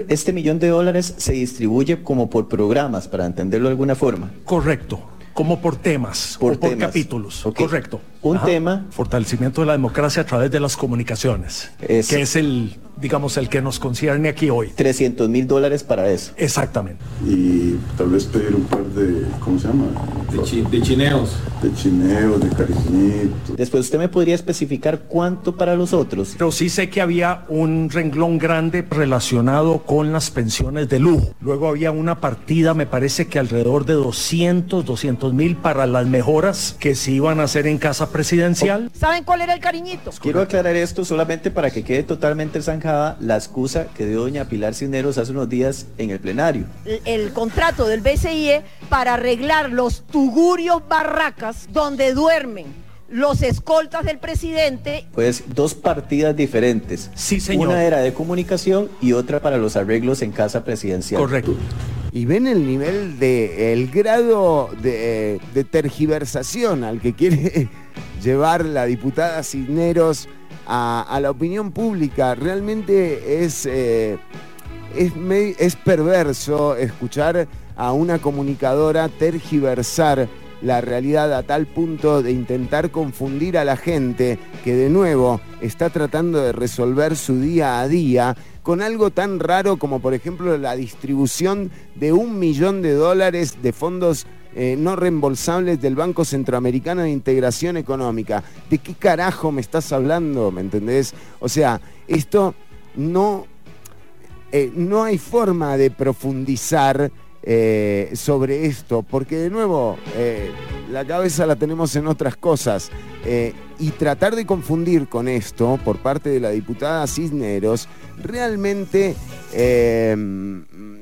Este millón de dólares se distribuye como por programas, para entenderlo de alguna forma. Correcto, como por temas Por o por capítulos. Correcto. Un tema- Fortalecimiento de la democracia a través de las comunicaciones, Es- que es el, digamos, el que nos concierne aquí hoy. 300 mil dólares para eso. Exactamente. y tal vez pedir un par de, ¿cómo se llama? De, chineos. De chineos, de cariñitos. Después usted me podría especificar cuánto para los otros. Pero sí sé que había un renglón grande relacionado con las pensiones de lujo. Luego había una partida, me parece que alrededor de 200, 200 mil para las mejoras que se iban a hacer en casa presidencial. ¿Saben cuál era el cariñito? Quiero aclarar esto solamente para que quede totalmente zanjada la excusa que dio doña Pilar Cisneros hace unos días en el plenario. El, el contrato del BCIE para arreglar los tugurios barracas donde duermen los escoltas del presidente Pues dos partidas diferentes. Sí, señor. Una era de comunicación y otra para los arreglos en casa presidencial. Correcto. Y ven el nivel de, el grado de, tergiversación al que quiere llevar la diputada Cisneros a, la opinión pública. Realmente es, eh, es perverso escuchar a una comunicadora tergiversar la realidad a tal punto de intentar confundir a la gente que de nuevo está tratando de resolver su día a día con algo tan raro como por ejemplo la distribución de un millón de dólares de fondos eh, no reembolsables del Banco Centroamericano de Integración Económica. ¿De qué carajo me estás hablando? ¿Me entendés? O sea, esto no, eh, no hay forma de profundizar eh, sobre esto, porque de nuevo, la cabeza la tenemos en otras cosas. eh, y tratar de confundir con esto por parte de la diputada Cisneros, realmente, eh,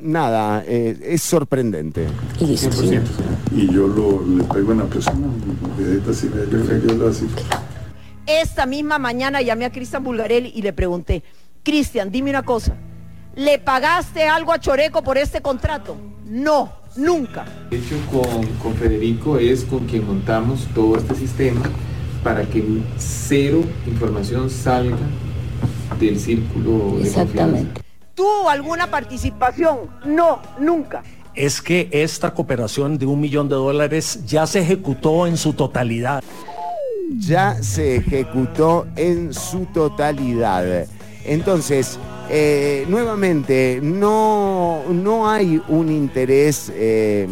nada, eh, es sorprendente. 100%. Y yo lo, le pego en la persona. Esta misma mañana llamé a Cristian Bulgarelli y le pregunté, Cristian, dime una cosa, ¿le pagaste algo a Choreco por este contrato? No, nunca. De hecho, con, con Federico es con quien montamos todo este sistema para que cero información salga del círculo de confianza. ¿Tuvo alguna participación? No, nunca. Es que esta cooperación de un millón de dólares ya se ejecutó en su totalidad. ya se ejecutó en su totalidad. Entonces, eh, nuevamente, no, no hay un interés eh,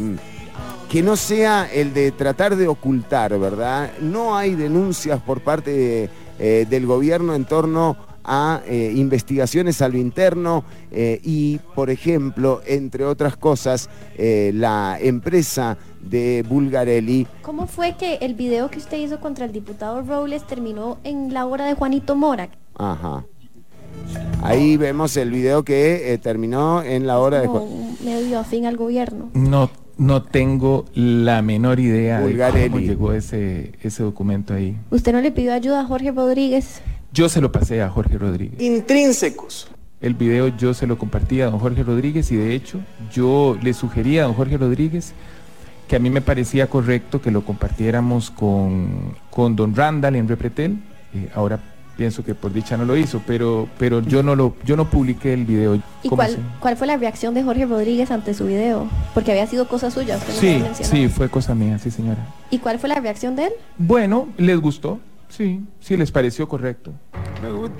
que no sea el de tratar de ocultar, ¿verdad? No hay denuncias por parte de, eh, del gobierno en torno a investigaciones a lo interno y, por ejemplo, entre otras cosas, la empresa de Bulgarelli ¿Cómo fue que el video que usted hizo contra el diputado Robles terminó en la obra de Juanito Mora? Ajá. Ahí vemos el video que eh, terminó en la hora de... Como un medio afín al gobierno. No, no tengo la menor idea de cómo llegó ese, ese documento ahí. ¿Usted no le pidió ayuda a Jorge Rodríguez? Yo se lo pasé a Jorge Rodríguez. Intrínsecos. El video yo se lo compartí a don Jorge Rodríguez y de hecho yo le sugería a don Jorge Rodríguez que a mí me parecía correcto que lo compartiéramos con, con don Randall en Repretel. Eh, ahora pienso que por dicha no lo hizo, pero, pero yo no lo, yo no publiqué el video. ¿Y ¿Cómo cuál, se- cuál fue la reacción de Jorge Rodríguez ante su video? Porque había sido cosa suya. usted no lo Sí, mencionado. sí, fue cosa mía, sí señora. ¿Y cuál fue la reacción de él? Bueno, ¿les gustó? Sí, sí, les pareció correcto.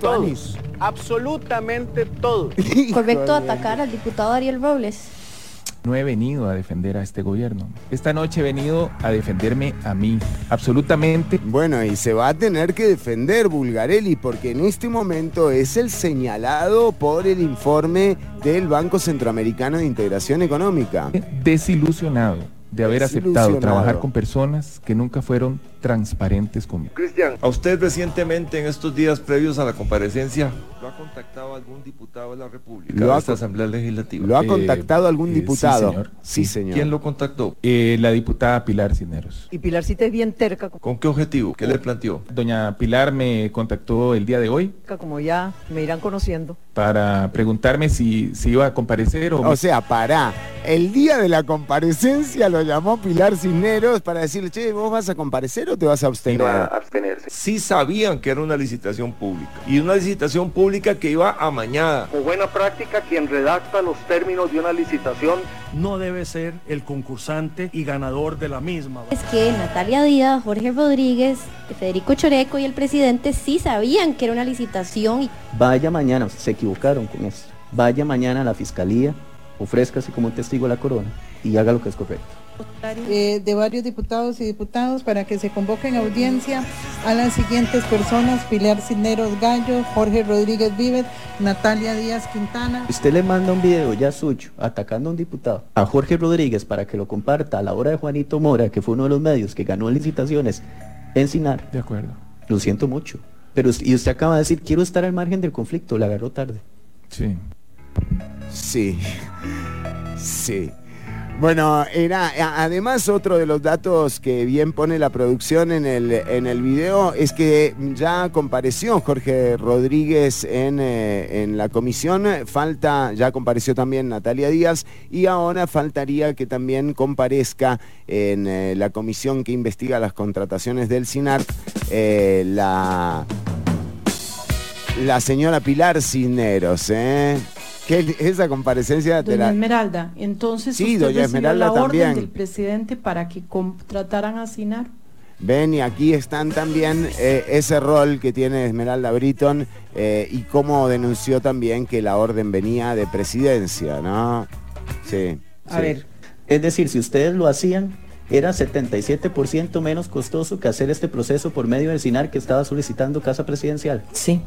Todos. Absolutamente todos. Correcto atacar al diputado Ariel Robles. No he venido a defender a este gobierno. Esta noche he venido a defenderme a mí. Absolutamente. Bueno, y se va a tener que defender Bulgarelli porque en este momento es el señalado por el informe del Banco Centroamericano de Integración Económica. Desilusionado de haber aceptado trabajar con personas que nunca fueron transparentes conmigo. Cristian, a usted recientemente en estos días previos a la comparecencia, ¿lo ha contactado algún diputado de la República Lo de ha esta Asamblea Legislativa? ¿Lo ha contactado algún diputado? Sí, señor. Sí, señor. ¿Quién lo contactó? Eh, la diputada Pilar Cisneros. Y Pilarcita es bien terca, ¿Con qué objetivo? ¿Qué le planteó? Doña Pilar me contactó el día de hoy como ya me irán conociendo. para preguntarme si, si iba a comparecer o... O sea, pará. El día de la comparecencia lo llamó Pilar Cisneros para decirle, che, ¿vos vas a comparecer o te vas a abstener? abstenerse. Sí sabían que era una licitación pública. Y una licitación pública que iba amañada. Como buena práctica, quien redacta los términos de una licitación No debe ser el concursante y ganador de la misma. Es que Natalia Díaz, Jorge Rodríguez, Federico Choreco y el presidente sí sabían que era una licitación y Vaya mañana, se equivocaron con esto. Vaya mañana a la fiscalía, ofrézcase como un testigo a la corona y haga lo que es correcto. Eh, de varios diputados y diputadas para que se convoquen a audiencia a las siguientes personas, Pilar Cisneros Gallo, Jorge Rodríguez Vives, Natalia Díaz Quintana. Usted le manda un video ya suyo atacando a un diputado, a Jorge Rodríguez para que lo comparta a la hora de Juanito Mora, que fue uno de los medios que ganó licitaciones en Sinar. De acuerdo. Lo siento mucho. Pero y usted acaba de decir, quiero estar al margen del conflicto, la agarró tarde. Sí. Sí, sí. Bueno, era además otro de los datos que bien pone la producción en el, en el video es que ya compareció Jorge Rodríguez en, eh, en la comisión, falta, ya compareció también Natalia Díaz y ahora faltaría que también comparezca en eh, la comisión que investiga las contrataciones del SINAR eh, la, la señora Pilar Cisneros, ¿eh? Que esa comparecencia de Doña la... Esmeralda, entonces Sí, usted doña Esmeralda la orden también. del presidente para que contrataran a Sinar. Ven, y aquí están también eh, ese rol que tiene Esmeralda Britton eh, y cómo denunció también que la orden venía de presidencia, ¿no? Sí. A sí. ver. Es decir, si ustedes lo hacían, era 77% menos costoso que hacer este proceso por medio del SINAR que estaba solicitando casa presidencial. Sí.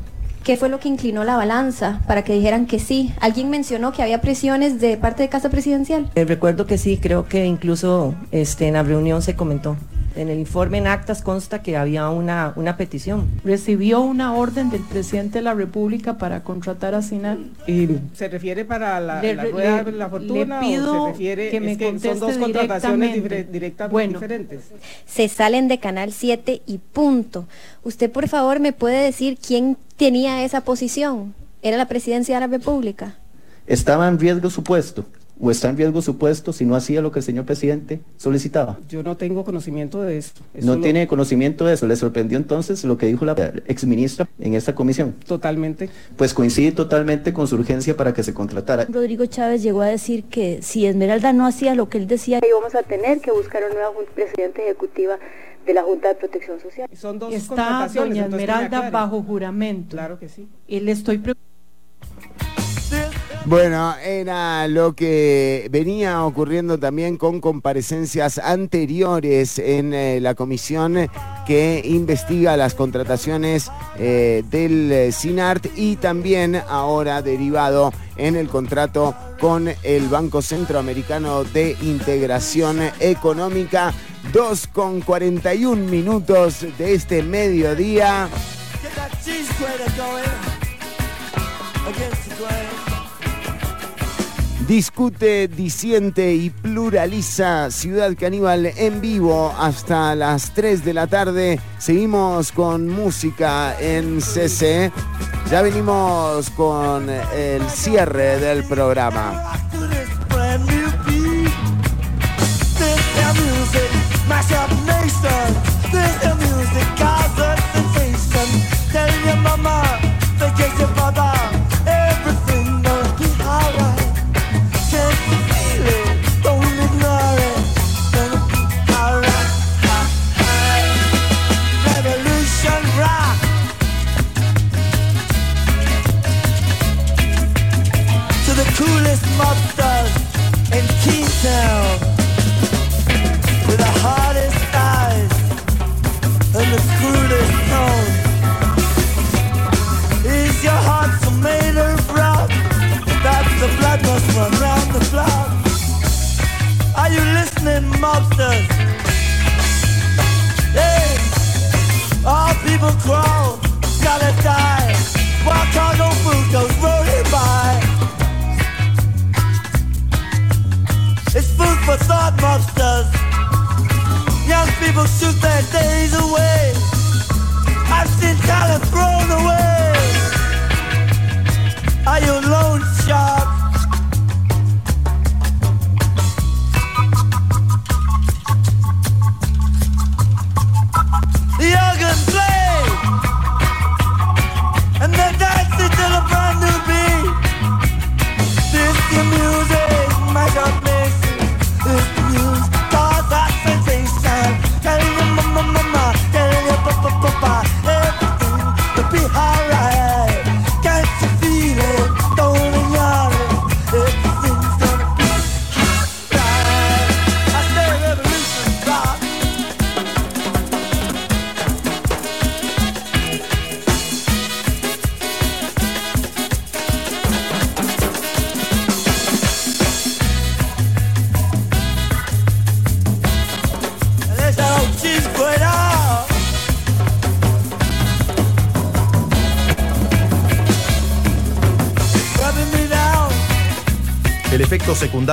¿Qué fue lo que inclinó la balanza para que dijeran que sí? Alguien mencionó que había presiones de parte de Casa Presidencial. Eh, recuerdo que sí, creo que incluso este, en la reunión se comentó. En el informe en actas consta que había una, una petición. Recibió una orden del presidente de la República para contratar a Sinar. ¿Y se refiere para la, Le- la rueda le- de la fortuna le pido o se refiere que me es que son dos contrataciones directamente. Bueno. diferentes? Se salen de Canal 7 y punto. Usted, por favor, me puede decir quién tenía esa posición. ¿Era la presidencia de la República? ¿Estaba en riesgo su puesto? ¿O está en riesgo su puesto si no hacía lo que el señor presidente solicitaba? Yo no tengo conocimiento de esto. Eso No lo- tiene conocimiento de eso. ¿Le sorprendió entonces lo que dijo la exministra en esta comisión? Totalmente. Pues coincide totalmente con su urgencia para que se contratara. Rodrigo Chávez llegó a decir que si Esmeralda no hacía lo que él decía, íbamos a tener que buscar una nueva presidenta ejecutiva de la Junta de Protección Social. Son dos Está doña Esmeralda bajo juramento. Claro que sí. Y le estoy preguntando. Bueno, era lo que venía ocurriendo también con comparecencias anteriores en eh, la comisión que investiga las contrataciones eh, del eh, SINART y también ahora derivado en el contrato con el Banco Centroamericano de Integración Económica. 2 con 41 minutos de este mediodía. Discute, disiente y pluraliza Ciudad Caníbal en vivo hasta las 3 de la tarde. Seguimos con música en CC. Ya venimos con el cierre del programa.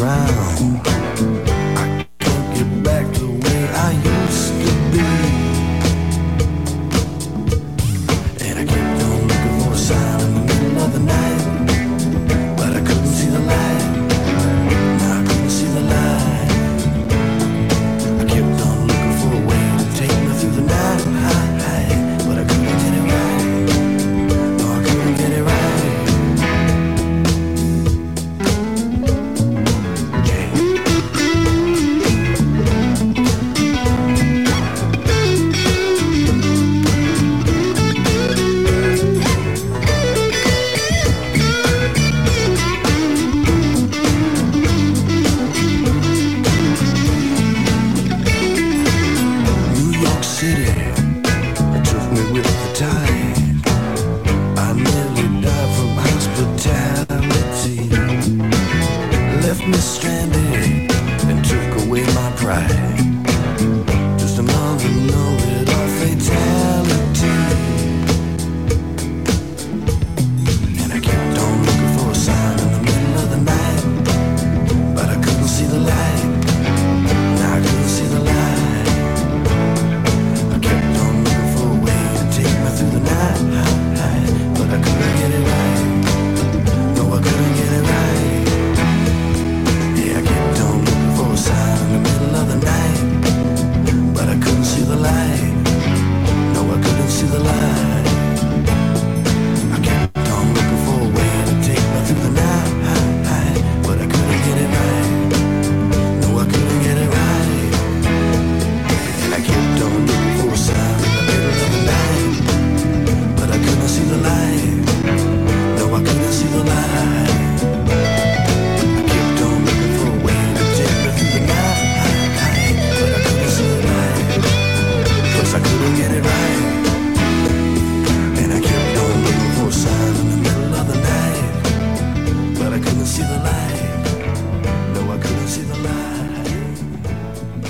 drown.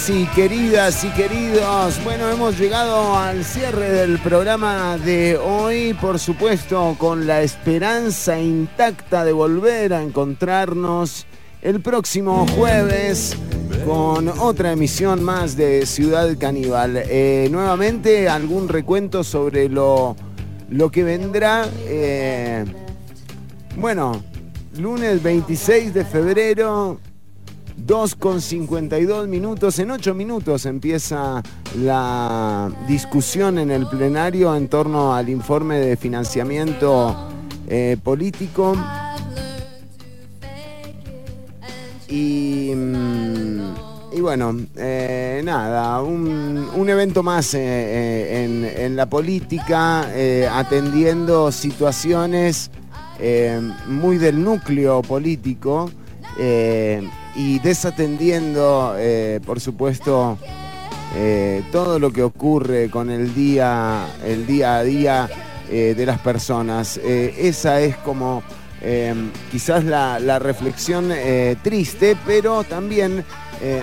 crazy, queridas y queridos. Bueno, hemos llegado al cierre del programa de hoy, por supuesto, con la esperanza intacta de volver a encontrarnos el próximo jueves con otra emisión más de Ciudad Caníbal. Eh, nuevamente, algún recuento sobre lo, lo que vendrá. Eh, bueno, lunes 26 de febrero, 2 con 52 minutos. En 8 minutos empieza la discusión en el plenario en torno al informe de financiamiento eh, político. Y, mm, y bueno, eh, nada, un, un evento más eh, en, la política, atendiendo situaciones muy del núcleo político eh, y desatendiendo, eh, por supuesto, eh, todo lo que ocurre con el día, el día a día de las personas. Esa es como quizás la, reflexión triste, pero también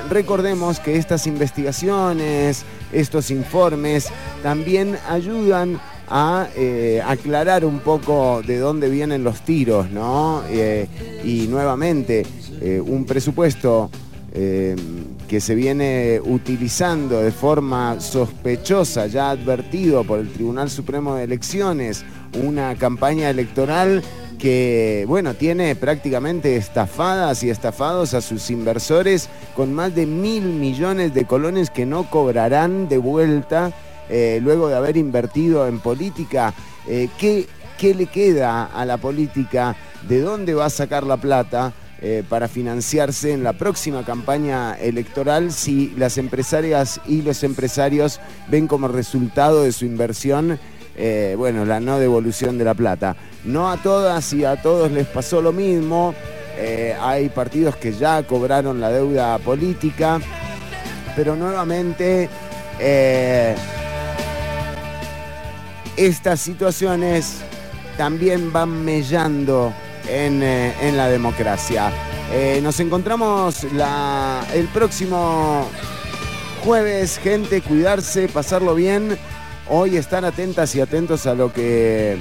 recordemos que estas investigaciones, estos informes, también ayudan a aclarar un poco de dónde vienen los tiros, ¿no? Y nuevamente, eh, un presupuesto eh, que se viene utilizando de forma sospechosa, ya advertido por el Tribunal Supremo de Elecciones, una campaña electoral que, bueno, tiene prácticamente estafadas y estafados a sus inversores con más de mil millones de colones que no cobrarán de vuelta eh, luego de haber invertido en política. ¿qué, ¿Qué le queda a la política? ¿De dónde va a sacar la plata? Eh, para financiarse en la próxima campaña electoral si las empresarias y los empresarios ven como resultado de su inversión, eh, bueno, la no devolución de la plata. No a todas y a todos les pasó lo mismo. Eh, hay partidos que ya cobraron la deuda política, pero nuevamente estas situaciones también van mellando en, eh, en la democracia. Eh, nos encontramos la- el próximo jueves, gente, cuidarse, pasarlo bien. Hoy estar atentas y atentos a lo que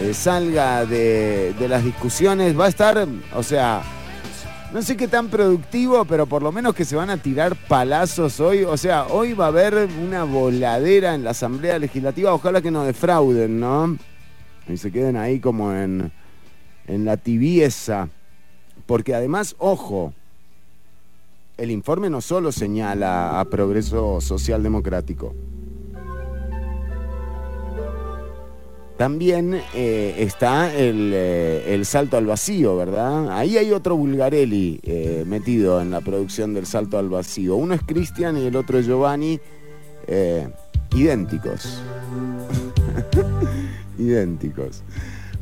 eh, salga de, de las discusiones. Va a estar, o sea, no sé qué tan productivo, pero por lo menos que se van a tirar palazos hoy. O sea, hoy va a haber una voladera en la Asamblea Legislativa. Ojalá que no defrauden, ¿no? Y se queden ahí como en, en la tibieza. Porque además, ojo, el informe no solo señala a progreso social democrático. También eh, está el, eh, el salto al vacío, ¿verdad? Ahí hay otro Bulgarelli eh, metido en la producción del salto al vacío. Uno es Cristian y el otro es Giovanni, idénticos. idénticos.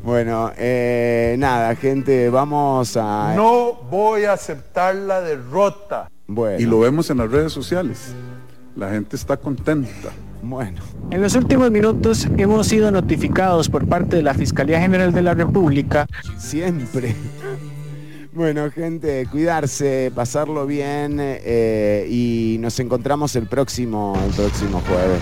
Bueno, eh, nada, gente, vamos a... No voy a aceptar la derrota. Bueno. Y lo vemos en las redes sociales. La gente está contenta. Bueno. En los últimos minutos hemos sido notificados por parte de la Fiscalía General de la República. Siempre. Bueno, gente, cuidarse, pasarlo bien eh, y nos encontramos el próximo, el próximo jueves.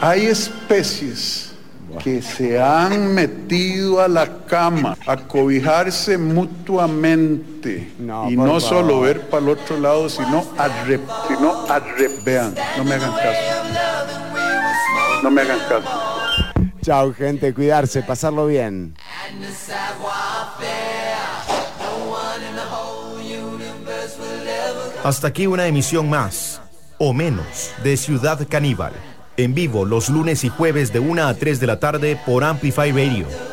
Hay especies que se han metido a la cama a cobijarse mutuamente y no favor. solo ver para el otro lado, sino a rep, sino a rep. Vean, no me hagan caso. No me hagan caso. Chao, gente, cuidarse, pasarlo bien. Hasta aquí una emisión más, o menos, de Ciudad Caníbal. En vivo los lunes y jueves de 1 a 3 de la tarde por Amplify Radio.